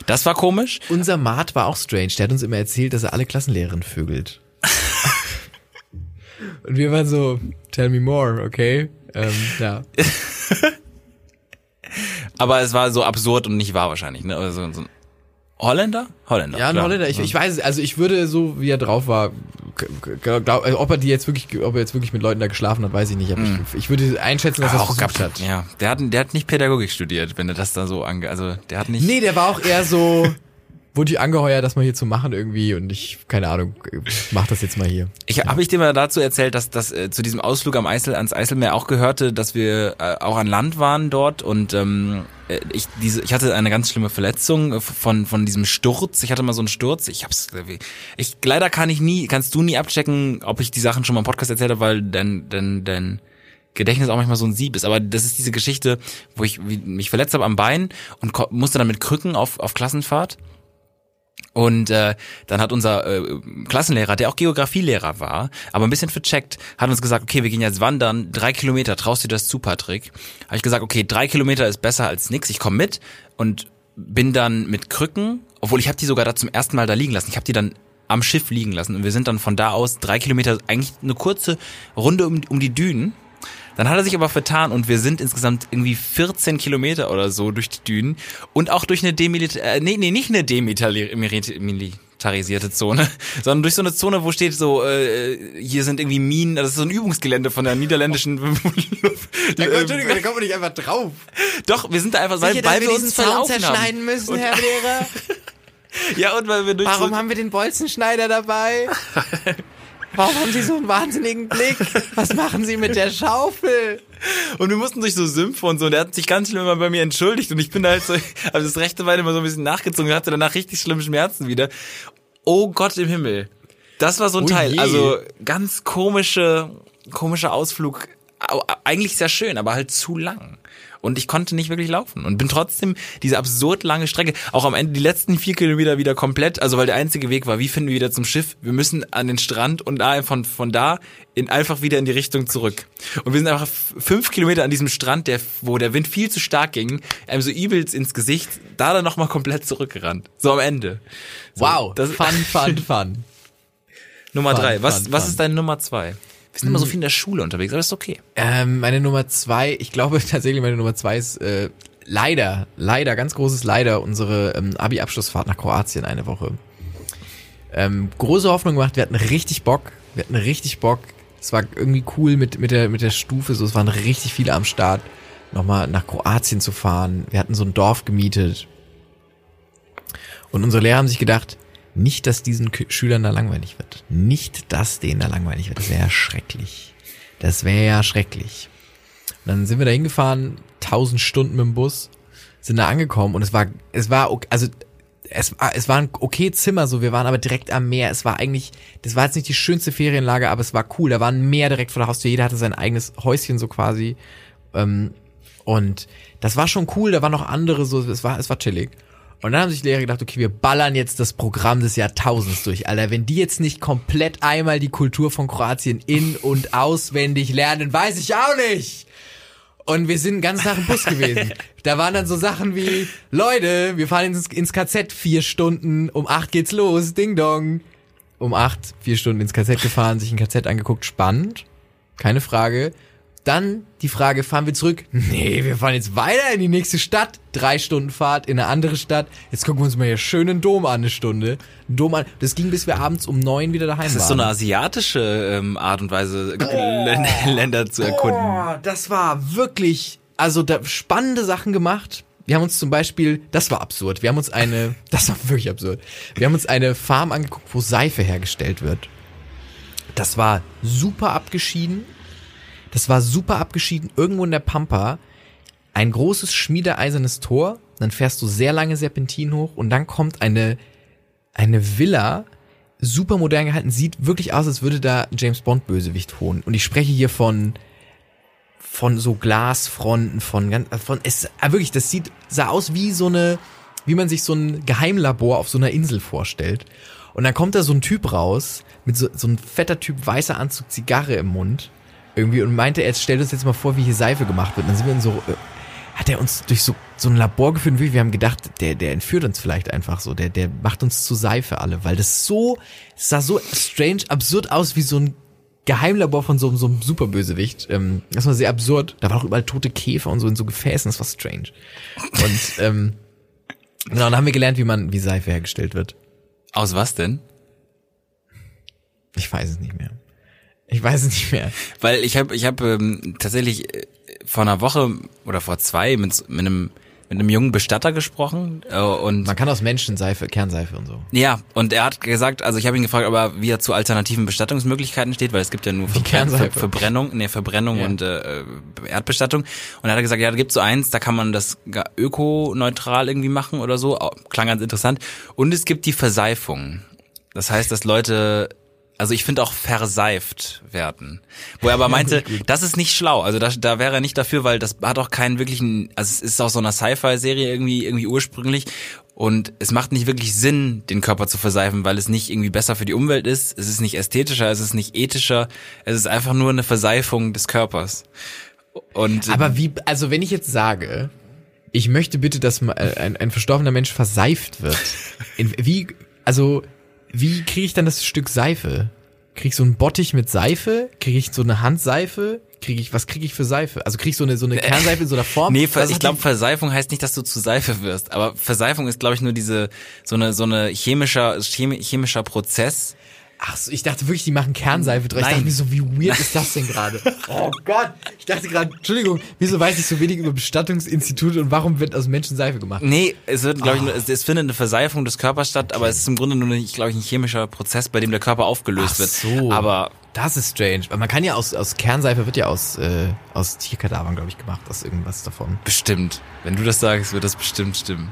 Das war komisch. Unser Mart war auch strange. Der hat uns immer erzählt, dass er alle Klassenlehrerinnen vögelt. Und wir waren so, tell me more, okay? Ähm, ja. Aber es war so absurd und nicht wahr wahrscheinlich. Ne? Also, so ein Holländer? Holländer. Ja, ein. Holländer. Ich, ich weiß, es. also ich würde so, wie er drauf war, glaub, also ob er die jetzt wirklich, ob er jetzt wirklich mit Leuten da geschlafen hat, weiß ich nicht. Aber ich, ich würde einschätzen, dass er es auch gehabt hat. Ja, der hat, der hat nicht Pädagogik studiert, wenn er das da so ange, also der hat nicht. Nee, der war auch eher so, wurde ich angeheuert, das mal hier zu machen irgendwie und ich, keine Ahnung, mach das jetzt mal hier. Ich habe ich dir mal dazu erzählt, dass das äh, zu diesem Ausflug am Eisel ans Eiselmeer auch gehörte, dass wir äh, auch an Land waren dort und ähm, äh, ich diese ich hatte eine ganz schlimme Verletzung äh, von von diesem Sturz. Ich hatte mal so einen Sturz. Ich hab's äh, ich leider kann ich nie kannst du nie abchecken, ob ich die Sachen schon mal im Podcast erzählt habe, weil dein dein dein Gedächtnis auch manchmal so ein Sieb ist, aber das ist diese Geschichte, wo ich mich verletzt habe am Bein und musste dann mit Krücken auf auf Klassenfahrt. Und äh, dann hat unser äh, Klassenlehrer, der auch Geografielehrer war, aber ein bisschen vercheckt, hat uns gesagt, okay, wir gehen jetzt wandern, drei Kilometer, traust du dir das zu, Patrick? Habe ich gesagt, okay, drei Kilometer ist besser als nix, ich komme mit und bin dann mit Krücken, obwohl ich habe die sogar da zum ersten Mal da liegen lassen, ich habe die dann am Schiff liegen lassen und wir sind dann von da aus drei Kilometer, eigentlich eine kurze Runde um, um die Dünen. Dann hat er sich aber vertan und wir sind insgesamt irgendwie 14 Kilometer oder so durch die Dünen und auch durch eine demilita äh, nee, nee, nicht eine demilitarisierte Zone, sondern durch so eine Zone, wo steht so, äh, hier sind irgendwie Minen, das ist so ein Übungsgelände von der niederländischen Entschuldigung, da kommt man nicht einfach drauf. Doch, wir sind da einfach, weil, weil wir uns verlaufen haben. müssen, Und- Herr Lehrer? Ja, und weil wir durch so, haben wir den Bolzenschneider dabei? Warum haben Sie so einen wahnsinnigen Blick? Was machen Sie mit der Schaufel? Und wir mussten durch so Sümpfe und so. Und er hat sich ganz schlimm immer bei mir entschuldigt. Und ich bin da halt so, also das rechte Bein immer so ein bisschen nachgezogen und hatte danach richtig schlimme Schmerzen wieder. Oh Gott im Himmel. Das war so ein Oh Teil. je. Also ganz komische, komischer Ausflug. Au- Eigentlich sehr schön, aber halt zu lang. Und ich konnte nicht wirklich laufen und bin trotzdem diese absurd lange Strecke, auch am Ende die letzten vier Kilometer wieder komplett, also weil der einzige Weg war, wie finden wir wieder zum Schiff? Wir müssen an den Strand und da von, von da in, einfach wieder in die Richtung zurück. Und wir sind einfach fünf Kilometer an diesem Strand, der, wo der Wind viel zu stark ging, einem so übelst ins Gesicht, da dann nochmal komplett zurückgerannt. So am Ende. So, Wow, das, fun, fun, fun. Nummer fun, drei. Was, fun, was ist deine Nummer zwei? Wir sind immer so viel in der Schule unterwegs, aber das ist okay. Ähm, meine Nummer zwei, ich glaube tatsächlich meine Nummer zwei ist äh, leider, leider, ganz großes Leider, unsere ähm, Abi-Abschlussfahrt nach Kroatien eine Woche. Ähm, große Hoffnung gemacht, wir hatten richtig Bock, wir hatten richtig Bock. Es war irgendwie cool mit, mit, der, mit der Stufe, so es waren richtig viele am Start, nochmal nach Kroatien zu fahren. Wir hatten so ein Dorf gemietet. Und unsere Lehrer haben sich gedacht, nicht, dass diesen Schülern da langweilig wird. Nicht, dass denen da langweilig wird. Das wäre ja schrecklich. Das wäre ja schrecklich. Und dann sind wir da hingefahren, tausend Stunden mit dem Bus, sind da angekommen und es war, es war, also es war, es war ein okay Zimmer, so wir waren aber direkt am Meer. Es war eigentlich, das war jetzt nicht die schönste Ferienlage, aber es war cool. Da war ein Meer direkt vor der Haustür. Jeder hatte sein eigenes Häuschen so quasi. Ähm, und das war schon cool. Da waren noch andere so. Es war, es war chillig. Und dann haben sich die Lehrer gedacht, okay, wir ballern jetzt das Programm des Jahrtausends durch. Alter, wenn die jetzt nicht komplett einmal die Kultur von Kroatien in- und auswendig lernen, weiß ich auch nicht. Und wir sind ganz nach dem Bus gewesen. Da waren dann so Sachen wie, Leute, wir fahren ins, ins KZ vier Stunden, um acht geht's los, Ding Dong. Um acht, vier Stunden ins KZ gefahren, sich ein KZ angeguckt, spannend, keine Frage. Dann die Frage, fahren wir zurück? Nee, wir fahren jetzt weiter in die nächste Stadt. Drei Stunden Fahrt in eine andere Stadt. Jetzt gucken wir uns mal hier schön einen Dom an, eine Stunde. Einen Dom an. Das ging, bis wir abends um neun wieder daheim Das ist waren. so eine asiatische ähm, Art und Weise, Länder, Länder zu erkunden. Oh, das war wirklich, also da spannende Sachen gemacht. Wir haben uns zum Beispiel, das war absurd, wir haben uns eine, das war wirklich absurd, wir haben uns eine Farm angeguckt, wo Seife hergestellt wird. Das war super abgeschieden. Das war super abgeschieden, irgendwo in der Pampa. ein großes schmiedeeisernes Tor, dann fährst du sehr lange Serpentin hoch und dann kommt eine, eine Villa, super modern gehalten, sieht wirklich aus, als würde da James Bond Bösewicht wohnen. Und ich spreche hier von von so Glasfronten, von ganz, von es ah, wirklich, das sieht sah aus wie so eine, wie man sich so ein Geheimlabor auf so einer Insel vorstellt. Und dann kommt da so ein Typ raus mit so, so ein fetter Typ weißer Anzug, Zigarre im Mund irgendwie und meinte, er stellt uns jetzt mal vor, wie hier Seife gemacht wird. Und dann sind wir in so äh, hat er uns durch so, so ein Labor geführt wir haben gedacht, der, der entführt uns vielleicht einfach so, der, der macht uns zu Seife alle, weil das so, es sah so strange, absurd aus wie so ein Geheimlabor von so, so einem Superbösewicht. Ähm, das war sehr absurd. Da waren auch überall tote Käfer und so in so Gefäßen, das war strange. Und ähm, genau, dann haben wir gelernt, wie man, wie Seife hergestellt wird. Aus was denn? Ich weiß es nicht mehr. Ich weiß es nicht mehr. Weil ich habe ich hab, ähm, tatsächlich äh, vor einer Woche oder vor zwei mit, mit einem mit einem jungen Bestatter gesprochen äh, und Man kann aus Menschen Seife, Kernseife und so. ja und er hat gesagt, also ich habe ihn gefragt, ob er wie er zu alternativen Bestattungsmöglichkeiten steht, weil es gibt ja nur Kernseife. Ver Verbrennung, nee, Verbrennung Ja. und äh, Erdbestattung und er hat gesagt, ja, da gibt's so eins, da kann man das ökoneutral irgendwie machen oder so, klang ganz interessant und es gibt die Verseifung. Das heißt, dass Leute also ich finde auch verseift werden. Wo er aber meinte, das ist nicht schlau. Also da, da wäre er nicht dafür, weil das hat auch keinen wirklichen, also es ist aus so einer Sci-Fi-Serie irgendwie, irgendwie ursprünglich. Und es macht nicht wirklich Sinn, den Körper zu verseifen, weil es nicht irgendwie besser für die Umwelt ist. Es ist nicht ästhetischer, es ist nicht ethischer. Es ist einfach nur eine Verseifung des Körpers. Und Aber wie, also wenn ich jetzt sage, ich möchte bitte, dass äh, ein, ein verstorbener Mensch verseift wird, in, wie, also wie kriege ich dann das Stück Seife? Kriege ich so einen Bottich mit Seife? Kriege ich so eine Handseife? Kriege ich, was kriege ich für Seife? Also kriege ich so eine, so eine Kernseife in so einer Form? Nee, Was ich glaube, Verseifung heißt nicht, dass du zu Seife wirst. Aber Verseifung ist, glaube ich, nur diese so eine so eine chemischer chemi- chemischer Prozess. Ach so, ich dachte wirklich, die machen Kernseife drauf. Ich Nein. dachte mir so, wie weird ist das denn gerade? Oh Gott, ich dachte gerade, Entschuldigung, wieso weiß ich so wenig über Bestattungsinstitute und warum wird aus Menschen Seife gemacht? Nee, es wird, glaube ich, Ah. nur, es, es findet eine Verseifung des Körpers statt, aber es ist im Grunde nur, glaube ich, ein chemischer Prozess, bei dem der Körper aufgelöst Ach wird. so. Aber Das ist strange, man kann ja aus, aus Kernseife wird ja aus, äh, aus Tierkadavern, glaube ich, gemacht, aus irgendwas davon. bestimmt, wenn du das sagst, wird das bestimmt stimmen.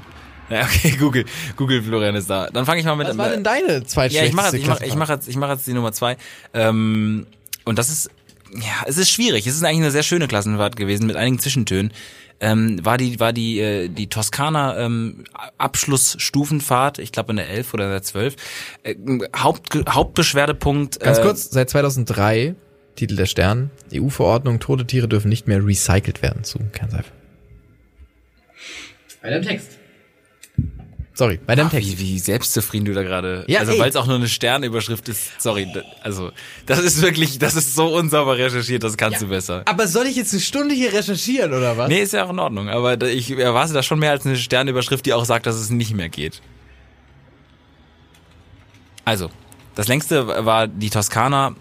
Ja, okay, Google, Google Florian ist da. Dann fange ich mal mit. Was war denn deine zweitschlechteste Ja, ich mache jetzt, ich mach, ich Klassenfahrt? mach jetzt, ich mach jetzt die Nummer zwei. Ähm, und das ist, ja, es ist schwierig. Es ist eigentlich eine sehr schöne Klassenfahrt gewesen mit einigen Zwischentönen. Ähm, war die, war die, äh, die Toskana ähm, Abschlussstufenfahrt, ich glaube in der 11 oder in der 12. Äh, Haupt, Hauptbeschwerdepunkt. Ganz äh, kurz, seit 2003, Titel der Stern, EU-Verordnung, tote Tiere dürfen nicht mehr recycelt werden zu Kernseife. Bei deinem Text. Sorry, bei deinem Ach, Text. wie, wie selbstzufrieden du da gerade. Ja, also weil es auch nur eine Sternüberschrift ist. Sorry, also das ist wirklich, das ist so unsauber recherchiert, das kannst du besser. Aber soll ich jetzt eine Stunde hier recherchieren, oder was? Nee, ist ja auch in Ordnung, aber ich erwarte da schon mehr als eine Sternüberschrift, die auch sagt, dass es nicht mehr geht. Also, das längste war die Toskana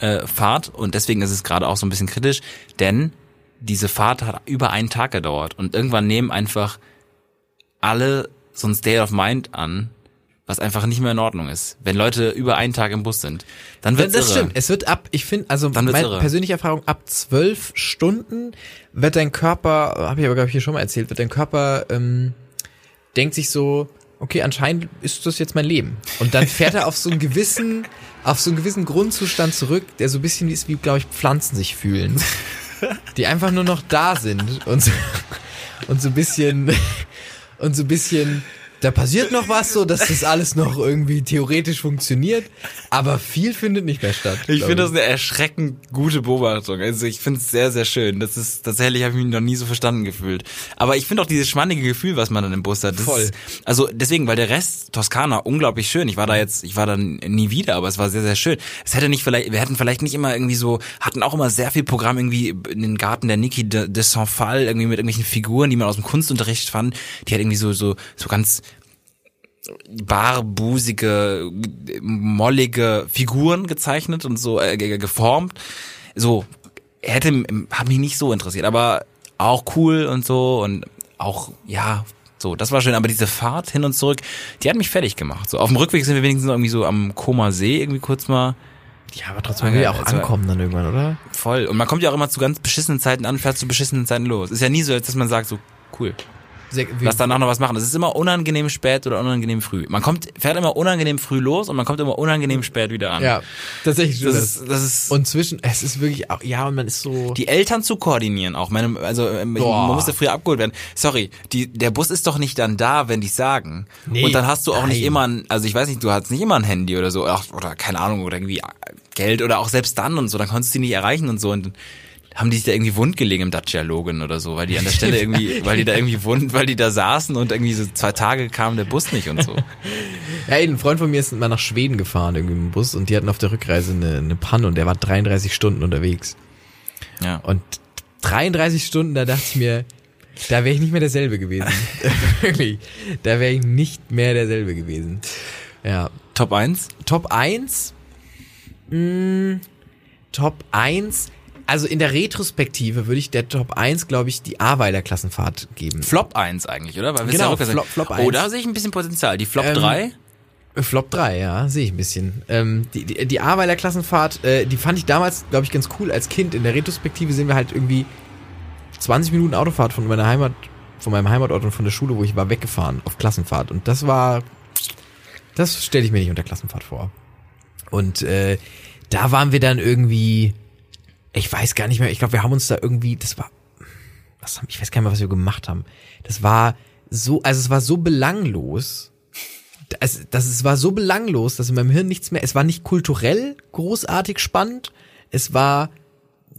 äh, Fahrt und deswegen ist es gerade auch so ein bisschen kritisch, denn diese Fahrt hat über einen Tag gedauert und irgendwann nehmen einfach alle so ein State of Mind an, was einfach nicht mehr in Ordnung ist. Wenn Leute über einen Tag im Bus sind, dann Das, wird's das irre. stimmt. Es wird ab, ich finde, also meine irre. persönliche Erfahrung, ab zwölf Stunden wird dein Körper, habe ich aber glaube ich hier schon mal erzählt, wird dein Körper ähm, denkt sich so, okay, anscheinend ist das jetzt mein Leben. Und dann fährt er auf so einen gewissen, auf so einen gewissen Grundzustand zurück, der so ein bisschen ist, wie, glaube ich, Pflanzen sich fühlen. Die einfach nur noch da sind und so, und so ein bisschen, und so ein bisschen, da passiert noch was, so dass das alles noch irgendwie theoretisch funktioniert, aber viel findet nicht mehr statt. Ich finde das eine erschreckend gute Beobachtung. Also ich finde es sehr, sehr schön. Das ist tatsächlich habe ich mich noch nie so verstanden gefühlt. Aber ich finde auch dieses schmannige Gefühl, was man dann im Bus hat. Voll. Ist, also deswegen, weil der Rest Toskana unglaublich schön. Ich war da jetzt, ich war da nie wieder, aber es war sehr, sehr schön. Es hätte nicht vielleicht, wir hätten vielleicht nicht immer irgendwie so, hatten auch immer sehr viel Programm irgendwie in den Garten der Niki de, de Saint-Phal irgendwie mit irgendwelchen Figuren, die man aus dem Kunstunterricht fand. Die hat irgendwie so so so ganz barbusige, mollige Figuren gezeichnet und so äh, ge- geformt. So hätte hat mich nicht so interessiert, aber auch cool und so und auch ja, so, das war schön, aber diese Fahrt hin und zurück, die hat mich fertig gemacht. So auf dem Rückweg sind wir wenigstens irgendwie so am Koma See irgendwie kurz mal Ja, aber trotzdem will ja auch Also- ankommen dann irgendwann, oder? Voll. Und man kommt ja auch immer zu ganz beschissenen Zeiten an, fährt zu beschissenen Zeiten los. Ist ja nie so, als dass man sagt, so, cool, Sehr, lass danach noch was machen. Es ist immer unangenehm spät oder unangenehm früh. Man kommt, fährt immer unangenehm früh los und man kommt immer unangenehm spät wieder an. ja, tatsächlich Das ist, das ist, Und zwischen, es ist wirklich, auch, ja, und man ist so. die Eltern zu koordinieren auch. Meine, also ähm, Boah. man musste früher abgeholt werden. Sorry, die, der Bus ist doch nicht dann da, wenn die sagen. Nee, und dann hast du auch nicht nein. immer, ein, also ich weiß nicht, du hast nicht immer ein Handy oder so, ach, oder keine Ahnung, oder irgendwie Geld oder auch selbst dann und so, dann konntest du die nicht erreichen und so und dann haben die sich da irgendwie wund gelegen im Dacia Logan oder so, weil die an der Stelle irgendwie, weil die da irgendwie wund, weil die da saßen und irgendwie so zwei Tage kam der Bus nicht und so. Ja, ey, ein Freund von mir ist mal nach Schweden gefahren, irgendwie im Bus, und die hatten auf der Rückreise eine, eine Panne und der war 33 Stunden unterwegs. Ja. Und 33 Stunden, da dachte ich mir, da wäre ich nicht mehr derselbe gewesen. Wirklich. Da wäre ich nicht mehr derselbe gewesen. Ja. Top 1? Top 1? Mh, Top 1? Also in der Retrospektive würde ich der Top 1, glaube ich, die Aweiler Klassenfahrt geben. Flop 1 eigentlich, oder? Weil wir Genau, ja Flop- Flop Oh, 1. da sehe ich ein bisschen Potenzial. Die Flop Ähm, 3? Flop 3, ja, sehe ich ein bisschen. Ähm, die, die, die Aweiler Klassenfahrt, äh, die fand ich damals, glaube ich, ganz cool als Kind. In der Retrospektive sehen wir halt irgendwie 20 Minuten Autofahrt von meiner Heimat, von meinem Heimatort und von der Schule, wo ich war, weggefahren auf Klassenfahrt. Und das war, das stelle ich mir nicht unter Klassenfahrt vor. Und äh, da waren wir dann irgendwie, ich weiß gar nicht mehr, ich glaube, wir haben uns da irgendwie, das war, was haben, ich weiß gar nicht mehr, was wir gemacht haben. Das war so, also es war so belanglos, es, das, es war so belanglos, dass in meinem Hirn nichts mehr, es war nicht kulturell großartig spannend, es war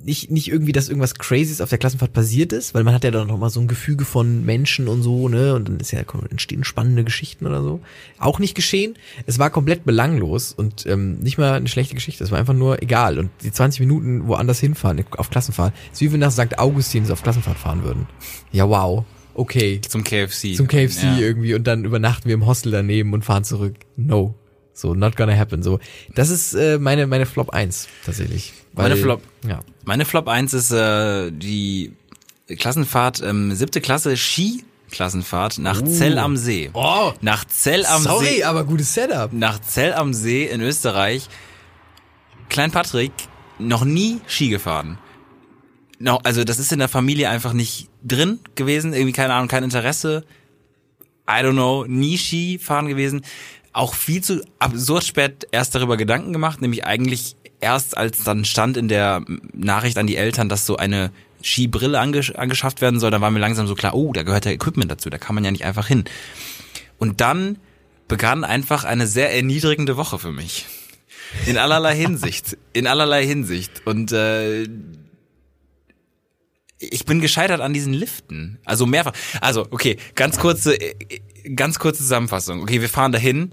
nicht, nicht irgendwie, dass irgendwas Crazyes auf der Klassenfahrt passiert ist, weil man hat ja dann noch mal so ein Gefüge von Menschen und so, ne, und dann ist ja, entstehen spannende Geschichten oder so. Auch nicht geschehen. Es war komplett belanglos und ähm, nicht mal eine schlechte Geschichte, es war einfach nur egal. Und die 20 Minuten woanders hinfahren, auf Klassenfahrt, ist wie wenn nach St. Augustin sie auf Klassenfahrt fahren würden. Ja, wow. Okay Zum KFC. zum KFC Ja. irgendwie und dann übernachten wir im Hostel daneben und fahren zurück. No. So, not gonna happen. So, das ist äh, meine meine Flop 1 tatsächlich. Weil, Meine Flop. Ja. Meine Flop 1 ist äh, die Klassenfahrt, ähm, siebte Klasse Ski-Klassenfahrt nach Zell am See. Oh, Nach Zell am sorry, See. aber gutes Setup. Nach Zell am See in Österreich. Klein Patrick noch nie Ski gefahren. No, also das ist in der Familie einfach nicht drin gewesen, irgendwie keine Ahnung, kein Interesse. I don't know, nie Ski fahren gewesen. Auch viel zu absurd spät erst darüber Gedanken gemacht, nämlich eigentlich erst als dann stand in der Nachricht an die Eltern, dass so eine Skibrille angesch angeschafft werden soll, dann war mir langsam so klar, oh, da gehört ja Equipment dazu, da kann man ja nicht einfach hin. Und dann begann einfach eine sehr erniedrigende Woche für mich. In allerlei Hinsicht. In allerlei Hinsicht. Und äh, ich bin gescheitert an diesen Liften. Also mehrfach. Also, okay, ganz kurze, äh, ganz kurze Zusammenfassung. Okay, wir fahren dahin.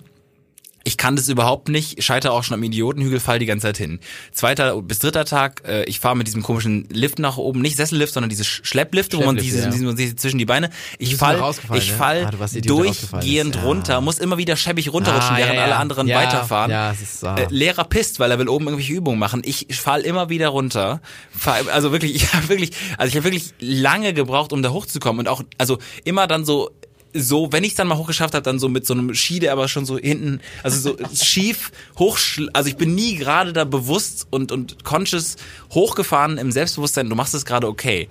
Ich kann das überhaupt nicht, scheitere auch schon am Idiotenhügel, fall die ganze Zeit hin. Zweiter bis dritter Tag, äh, ich fahre mit diesem komischen Lift nach oben, nicht Sessellift, sondern diese Sch- Schlepplifte, wo man Schlepplifte, diese, ja. diese, sieht zwischen die Beine. Ich fall, ich ne? fall Ah, der rausgefallen durchgehend. Ja. runter, muss immer wieder schäbig runterrutschen, Ah, während ja, alle anderen weiterfahren. ja, es ist, ah. äh, Lehrer pisst, weil er will oben irgendwelche Übungen machen. Ich fall immer wieder runter. Fall, also wirklich, ich habe wirklich, also ich habe wirklich lange gebraucht, um da hochzukommen und auch, also immer dann so so, wenn ich dann mal hochgeschafft habe, dann so mit so einem Ski, der aber schon so hinten, also so schief hoch, also ich bin nie gerade da bewusst und und conscious hochgefahren im Selbstbewusstsein. Du machst es gerade okay.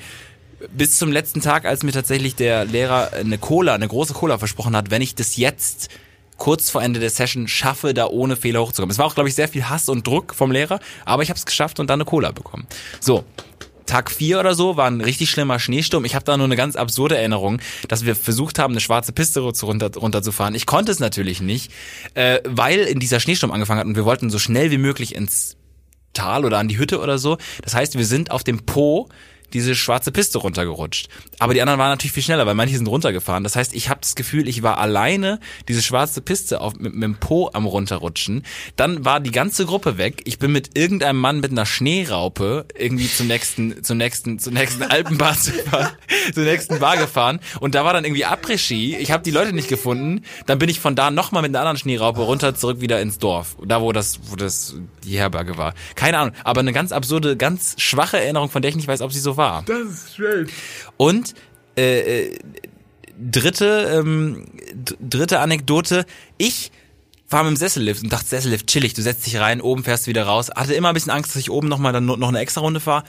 Bis zum letzten Tag, als mir tatsächlich der Lehrer eine Cola, eine große Cola versprochen hat, wenn ich das jetzt kurz vor Ende der Session schaffe, da ohne Fehler hochzukommen. Es war auch, glaube ich, sehr viel Hass und Druck vom Lehrer, aber ich habe es geschafft und dann eine Cola bekommen. So, Tag vier oder so war ein richtig schlimmer Schneesturm. Ich habe da nur eine ganz absurde Erinnerung, dass wir versucht haben, eine schwarze Piste runter, runterzufahren. Ich konnte es natürlich nicht, äh, weil in dieser Schneesturm angefangen hat und wir wollten so schnell wie möglich ins Tal oder an die Hütte oder so. Das heißt, wir sind auf dem Po diese schwarze Piste runtergerutscht. Aber die anderen waren natürlich viel schneller, weil manche sind runtergefahren. Das heißt, ich habe das Gefühl, ich war alleine diese schwarze Piste auf, mit, mit dem Po am runterrutschen. Dann war die ganze Gruppe weg. Ich bin mit irgendeinem Mann mit einer Schneeraupe irgendwie zum nächsten, zum nächsten, zur nächsten Alpenbar zu fahren, zur nächsten Bar gefahren. Und da war dann irgendwie Après-Ski. Ich habe die Leute nicht gefunden. Dann bin ich von da nochmal mit einer anderen Schneeraupe runter zurück wieder ins Dorf. Da, wo das, wo das die Herberge war. Keine Ahnung. Aber eine ganz absurde, ganz schwache Erinnerung, von der ich nicht weiß, ob sie so war. Das ist schön. Und äh, äh, dritte, ähm, dritte Anekdote. Ich war mit dem Sessellift und dachte, Sessellift, chillig, du setzt dich rein, oben fährst du wieder raus. Hatte immer ein bisschen Angst, dass ich oben nochmal dann noch eine extra Runde fahre.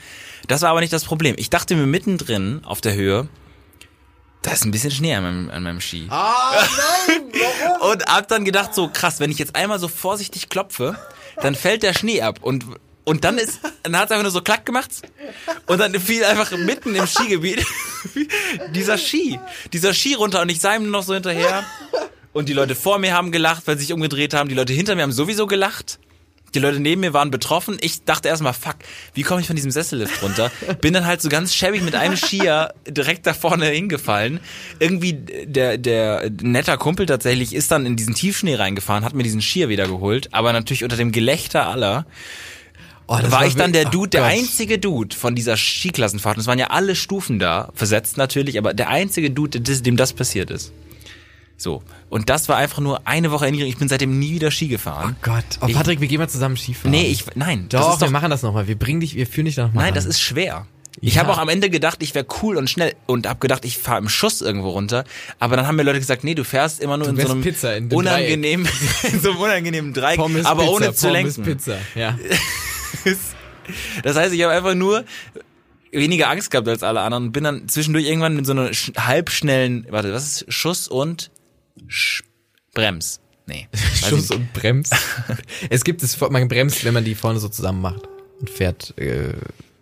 Das war aber nicht das Problem. Ich dachte mir mittendrin auf der Höhe, da ist ein bisschen Schnee an meinem, an meinem Ski. Ah, nein, warum? Und hab dann gedacht, so krass, wenn ich jetzt einmal so vorsichtig klopfe, dann fällt der Schnee ab und und dann ist, dann hat es einfach nur so klack gemacht und dann fiel einfach mitten im Skigebiet dieser Ski, dieser Ski runter und ich sah ihm nur noch so hinterher und die Leute vor mir haben gelacht, weil sie sich umgedreht haben, die Leute hinter mir haben sowieso gelacht. Die Leute neben mir waren betroffen. Ich dachte erstmal, fuck, wie komme ich von diesem Sessellift runter? Bin dann halt so ganz schäbig mit einem Skier direkt da vorne hingefallen. Irgendwie der, der netter Kumpel tatsächlich ist dann in diesen Tiefschnee reingefahren, hat mir diesen Skier wieder geholt, aber natürlich unter dem Gelächter aller. Oh, das war ich dann der Dude, der oh Gott. einzige Dude von dieser Skiklassenfahrt. Und es waren ja alle Stufen da, versetzt natürlich, aber der einzige Dude, dem das passiert ist. So. Und das war einfach nur eine Woche Erinnerung. Ich bin seitdem nie wieder Ski gefahren. Oh Gott. Oh, Ich- Patrick, wir gehen mal zusammen Skifahren. nee, ich, nein. das Doch, ist doch wir machen das nochmal. Wir bringen dich, wir führen dich nochmal Nein, das ist schwer. Ich Ja. habe auch am Ende gedacht, ich wäre cool und schnell und habe gedacht, ich fahre im Schuss irgendwo runter. Aber dann haben mir Leute gesagt, nee, du fährst immer nur in so einem Pizza in dem unangenehmen, in so einem unangenehmen Dreieck, Pommes, aber Pizza, ohne zu Pommes, lenken. Pizza. Ja. Das heißt, ich habe einfach nur weniger Angst gehabt als alle anderen und bin dann zwischendurch irgendwann mit so einer sch- halbschnellen, warte, was ist Schuss und Sch Brems? Nee. Schuss und Brems. es gibt es, man bremst, wenn man die vorne so zusammen macht und fährt. Äh,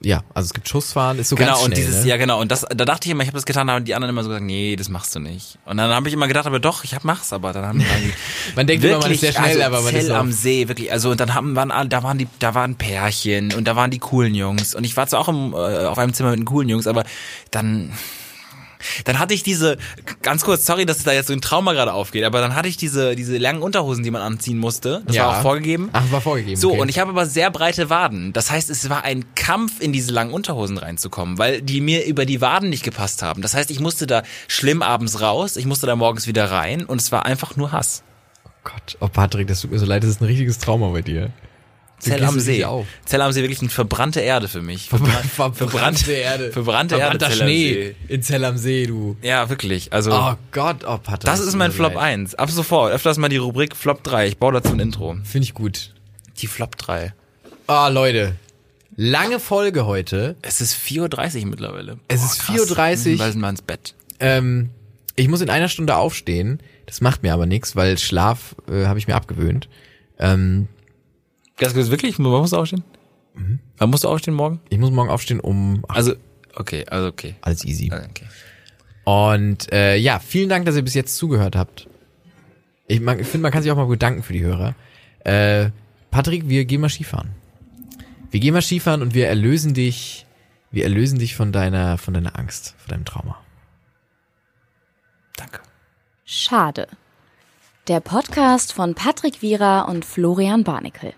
ja, also es gibt Schussfahren, ist so Genau, ganz schnell. und dieses, ne? ja genau, und das, da dachte ich immer, ich habe das getan, aber die anderen immer so gesagt, nee, das machst du nicht. Und dann habe ich immer gedacht, aber doch, ich hab, mach's, aber dann haben dann Man denkt immer, man ist sehr schnell, also aber man ist Zell auch- am See, wirklich, also und dann haben waren da waren die, da waren Pärchen und da waren die coolen Jungs und ich war zwar auch im, äh, auf einem Zimmer mit den coolen Jungs, aber dann dann hatte ich diese, ganz kurz, sorry, dass da jetzt so ein Trauma gerade aufgeht, aber dann hatte ich diese, diese langen Unterhosen, die man anziehen musste. Das Ja. war auch vorgegeben. Ach, war vorgegeben. So, okay. und ich habe aber sehr breite Waden. Das heißt, es war ein Kampf, in diese langen Unterhosen reinzukommen, weil die mir über die Waden nicht gepasst haben. Das heißt, ich musste da schlimm abends raus, ich musste da morgens wieder rein und es war einfach nur Hass. Oh Gott, oh Patrick, das tut mir so leid, das ist ein richtiges Trauma bei dir. Zell am See. auf. Zell am See wirklich eine verbrannte Erde für mich. Verbrannte Erde. Verbrannte Erde. Verbrannter Schnee in Zell am See, du. Ja, wirklich. Also, Oh Gott, oh Patrick. das ist mein Flop leid. 1. Ab sofort. Öfters mal die Rubrik Flop 3. Ich baue dazu ein Intro. Finde ich gut. Die Flop 3. Ah, Leute. Lange Folge heute. Es ist 4.30 Uhr mittlerweile. Es ist 4.30 Uhr. Bald sind wir ins Bett. Ähm, ich muss in einer Stunde aufstehen. Das macht mir aber nichts, weil Schlaf äh, habe ich mir abgewöhnt. Ähm, Ganz kurz, wirklich? Wann musst du aufstehen? Wann musst du aufstehen morgen? ich muss morgen aufstehen um ach, Also, okay, also okay. alles easy. Also, okay. Und äh, ja, vielen Dank, dass ihr bis jetzt zugehört habt. Ich, mag- ich finde, man kann sich auch mal bedanken für die Hörer. Äh, Patrick, wir gehen mal Skifahren. Wir gehen mal Skifahren und wir erlösen dich, wir erlösen dich von deiner, von deiner Angst, von deinem Trauma. Danke. Schade. Der Podcast von Patrick Wierer und Florian Barnikel.